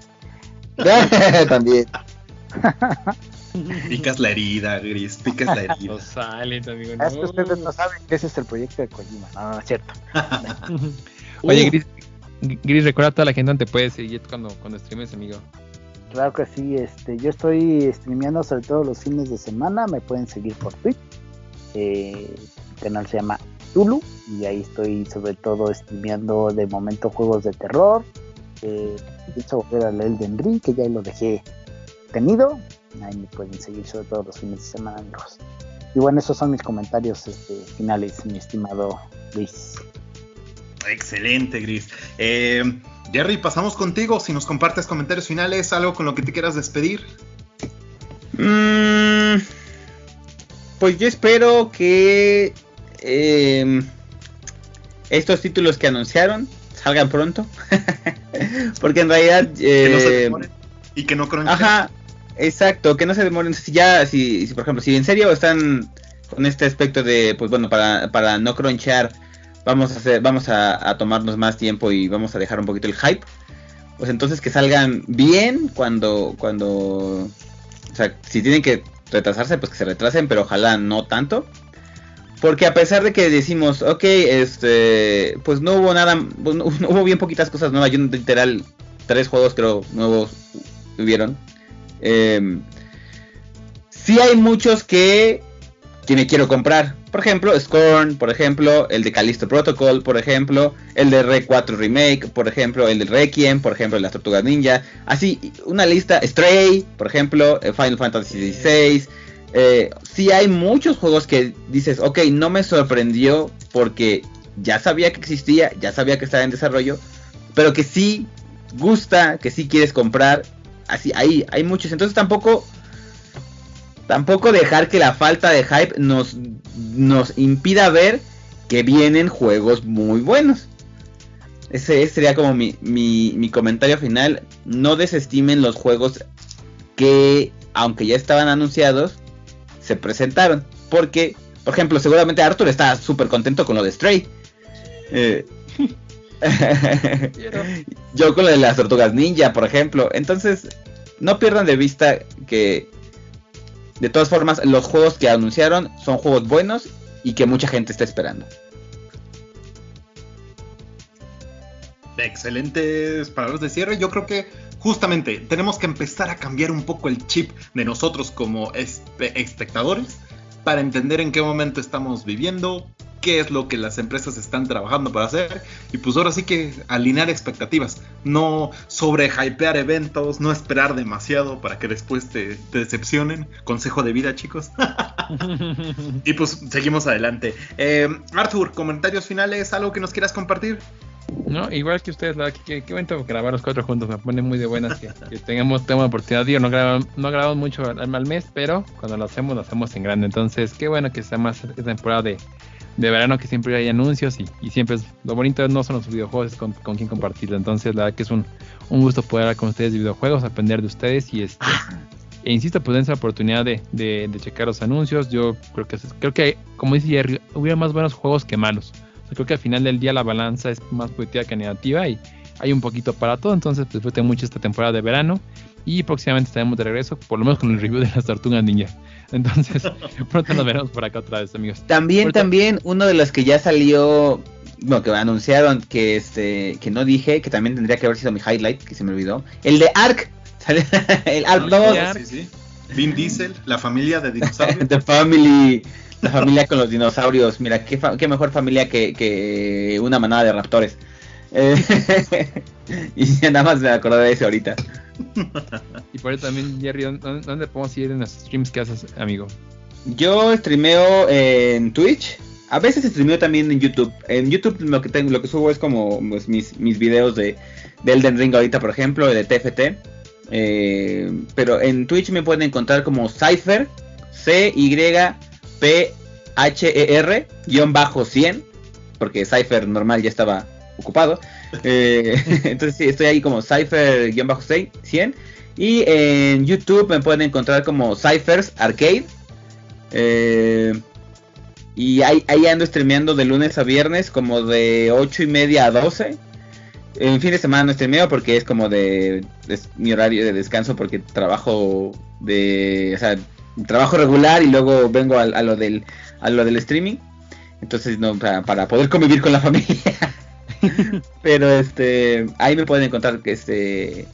También. Picas la herida, Gris, picas la herida. Silent, amigo. Es que ustedes no saben que ese es el proyecto de Kojima. No, no, es cierto. Oye, Gris, Gris, recuerda a toda la gente donde te puedes seguir cuando, cuando streames, amigo. Claro que sí, este, yo estoy streameando sobre todo los fines de semana, me pueden seguir por Twitch, eh, el canal se llama Tulu y ahí estoy sobre todo streameando de momento juegos de terror. Eh, pienso volver al Elden Ring, que ya lo dejé tenido. Ahí me pueden seguir sobre todo los fines de semana, amigos. Y bueno, esos son mis comentarios este, finales, mi estimado Luis. Excelente, Gris. Eh, Jerry, pasamos contigo. Si nos compartes comentarios finales, algo con lo que te quieras despedir. Mm, pues yo espero que em, estos títulos que anunciaron salgan pronto. Porque en realidad. que no se em, y que no crunchen. Ajá, exacto, que no se demoren. Si ya, si, por ejemplo, si en serio están con este aspecto de, pues bueno, para, para no cronchear, vamos a hacer, vamos a, a, tomarnos más tiempo y vamos a dejar un poquito el hype. Pues entonces que salgan bien cuando, cuando, o sea, si tienen que retrasarse, pues que se retrasen, pero ojalá no tanto. Porque a pesar de que decimos, ok, este, pues no hubo nada, pues no, hubo bien poquitas cosas nuevas, yo literal, tres juegos creo nuevos hubieron. Eh, sí hay muchos que, que me quiero comprar. Por ejemplo, Scorn, por ejemplo, el de Callisto Protocol, por ejemplo, el de Re 4 Remake, por ejemplo, el de Requiem, por ejemplo, el de las Tortugas Ninja. Así, una lista, Stray, por ejemplo, eh, Final Fantasy XVI. Eh, sí hay muchos juegos que dices, ok, no me sorprendió porque ya sabía que existía, ya sabía que estaba en desarrollo, pero que sí gusta, que sí quieres comprar. Así, ahí hay muchos. Entonces tampoco tampoco dejar que la falta de hype nos, nos impida ver que vienen juegos muy buenos. Ese, sería como mi, mi, comentario final. No desestimen los juegos que, aunque ya estaban anunciados, se presentaron. Porque, por ejemplo, seguramente Arthur está súper contento con lo de Stray. Eh, yo con lo de las tortugas ninja, por ejemplo. Entonces, no pierdan de vista que de todas formas, los juegos que anunciaron son juegos buenos y que mucha gente está esperando. Excelentes palabras de cierre. Yo creo que justamente tenemos que empezar a cambiar un poco el chip de nosotros como espectadores para entender en qué momento estamos viviendo, qué es lo que las empresas están trabajando para hacer y pues ahora sí que alinear expectativas, no sobre hypear eventos, no esperar demasiado para que después te, decepcionen. Consejo de vida, chicos. y pues seguimos adelante. Eh, Arthur, comentarios finales, algo que nos quieras compartir. No, igual que ustedes, la, qué, qué momento grabar los cuatro juntos, me pone muy de buenas que, tengamos, tema oportunidad. Digo, no grabamos, no grabamos mucho al, al, mes, pero cuando lo hacemos, lo hacemos en grande. Entonces, qué bueno que sea más temporada de, de verano que siempre hay anuncios y, siempre es lo bonito no son los videojuegos, es con, con quien compartirlo. Entonces, la verdad que es un, gusto poder hablar con ustedes de videojuegos, aprender de ustedes y este. E insisto, pues dense la oportunidad de, de, checar los anuncios. Yo creo que creo que, como dice Jerry, hubiera más buenos juegos que malos. creo que al final del día la balanza es más positiva que negativa y hay un poquito para todo. Entonces, pues, disfruten mucho esta temporada de verano y próximamente estaremos de regreso, por lo menos con el review de las tortugas ninja. Entonces, pronto nos veremos por acá otra vez, amigos. También, también, uno de los que ya salió, bueno, que anunciaron que este, que no dije, que también tendría que haber sido mi highlight, que se me olvidó. El de Ark. el Ark 2. Sí, sí. Vin Diesel, la familia de dinosaurios. The Family. La familia con los dinosaurios. Mira, qué, qué mejor familia que, que, una manada de raptores. Eh, y nada más me acordé de ese ahorita y por eso también, Jerry, ¿dónde, podemos ir en los streams que haces, amigo? Yo streameo en Twitch a veces streameo también en YouTube. En YouTube lo que tengo, lo que subo es como pues, mis, mis videos de, de Elden Ring ahorita, por ejemplo, de TFT. Eh, pero en Twitch me pueden encontrar como Cypher, C-Y-P-H-E-R, guion bajo 100, porque Cypher normal ya estaba ocupado. Eh, entonces sí, estoy ahí como Cypher, guion bajo 100. Y en YouTube me pueden encontrar como Cyphers Arcade. Eh, y ahí, ahí ando streameando de lunes a viernes, como de 8 y media a 12 en fin de semana no streameo porque es como de es mi horario de descanso porque trabajo de o sea trabajo regular y luego vengo a, a lo del a lo del streaming entonces no para poder convivir con la familia pero este ahí me pueden encontrar que este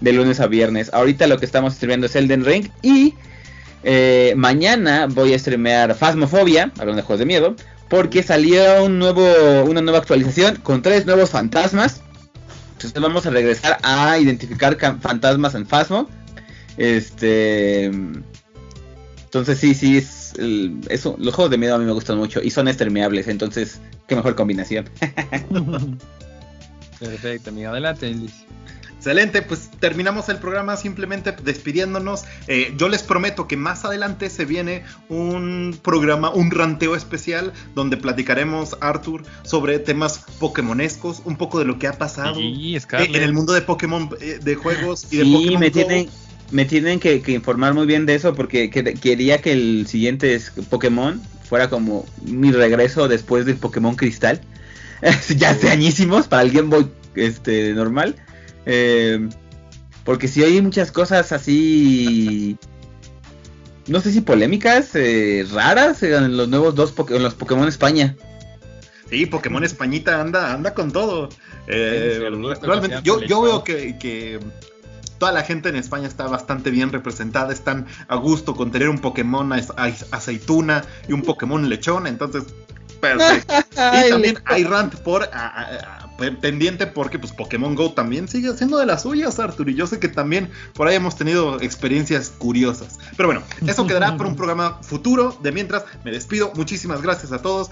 de lunes a viernes ahorita lo que estamos streameando es Elden Ring y eh, mañana voy a streamear Phasmophobia hablando de juegos de miedo porque salió un nuevo una nueva actualización con tres nuevos fantasmas entonces vamos a regresar a identificar fantasmas en Phasmo. Este. Entonces sí, sí, es, eso, los juegos de miedo a mí me gustan mucho y son estermeables, entonces qué mejor combinación. Perfecto, amigo, adelante, Excelente, pues terminamos el programa simplemente despidiéndonos. Eh, yo les prometo que más adelante se viene un programa, un ranteo especial, donde platicaremos, Arthur, sobre temas pokémonescos, un poco de lo que ha pasado sí, en el mundo de Pokémon, eh, de juegos y de sí, Pokémon. Me tienen, me tienen que, que, informar muy bien de eso porque que, quería que el siguiente Pokémon fuera como mi regreso después del Pokémon Cristal. ya hace añísimos para el Game Boy este, normal. Eh, porque si hay muchas cosas así. No sé si polémicas, eh, raras en los nuevos dos en los Pokémon España. Sí, Pokémon Españita anda, anda con todo. Eh, realmente, yo, yo veo que, que, toda la gente en España está bastante bien representada, están a gusto con tener un Pokémon aceituna y un Pokémon lechón, entonces perfecto. y también hay rant por a, a, pendiente porque pues Pokémon Go también sigue siendo de las suyas, Arthur, y yo sé que también por ahí hemos tenido experiencias curiosas. Pero bueno, eso quedará para un programa futuro. De mientras, me despido. Muchísimas gracias a todos.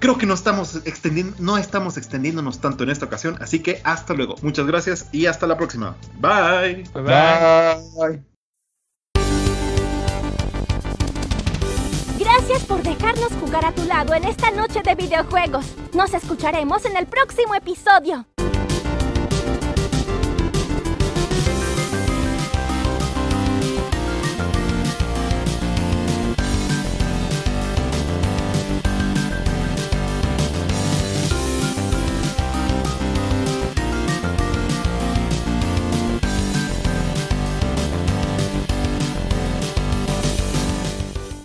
Creo que no estamos extendiendo, no estamos extendiéndonos tanto en esta ocasión, así que hasta luego. Muchas gracias y hasta la próxima. Bye. Bye. bye. Gracias por dejarnos jugar a tu lado en esta noche de videojuegos. Nos escucharemos en el próximo episodio.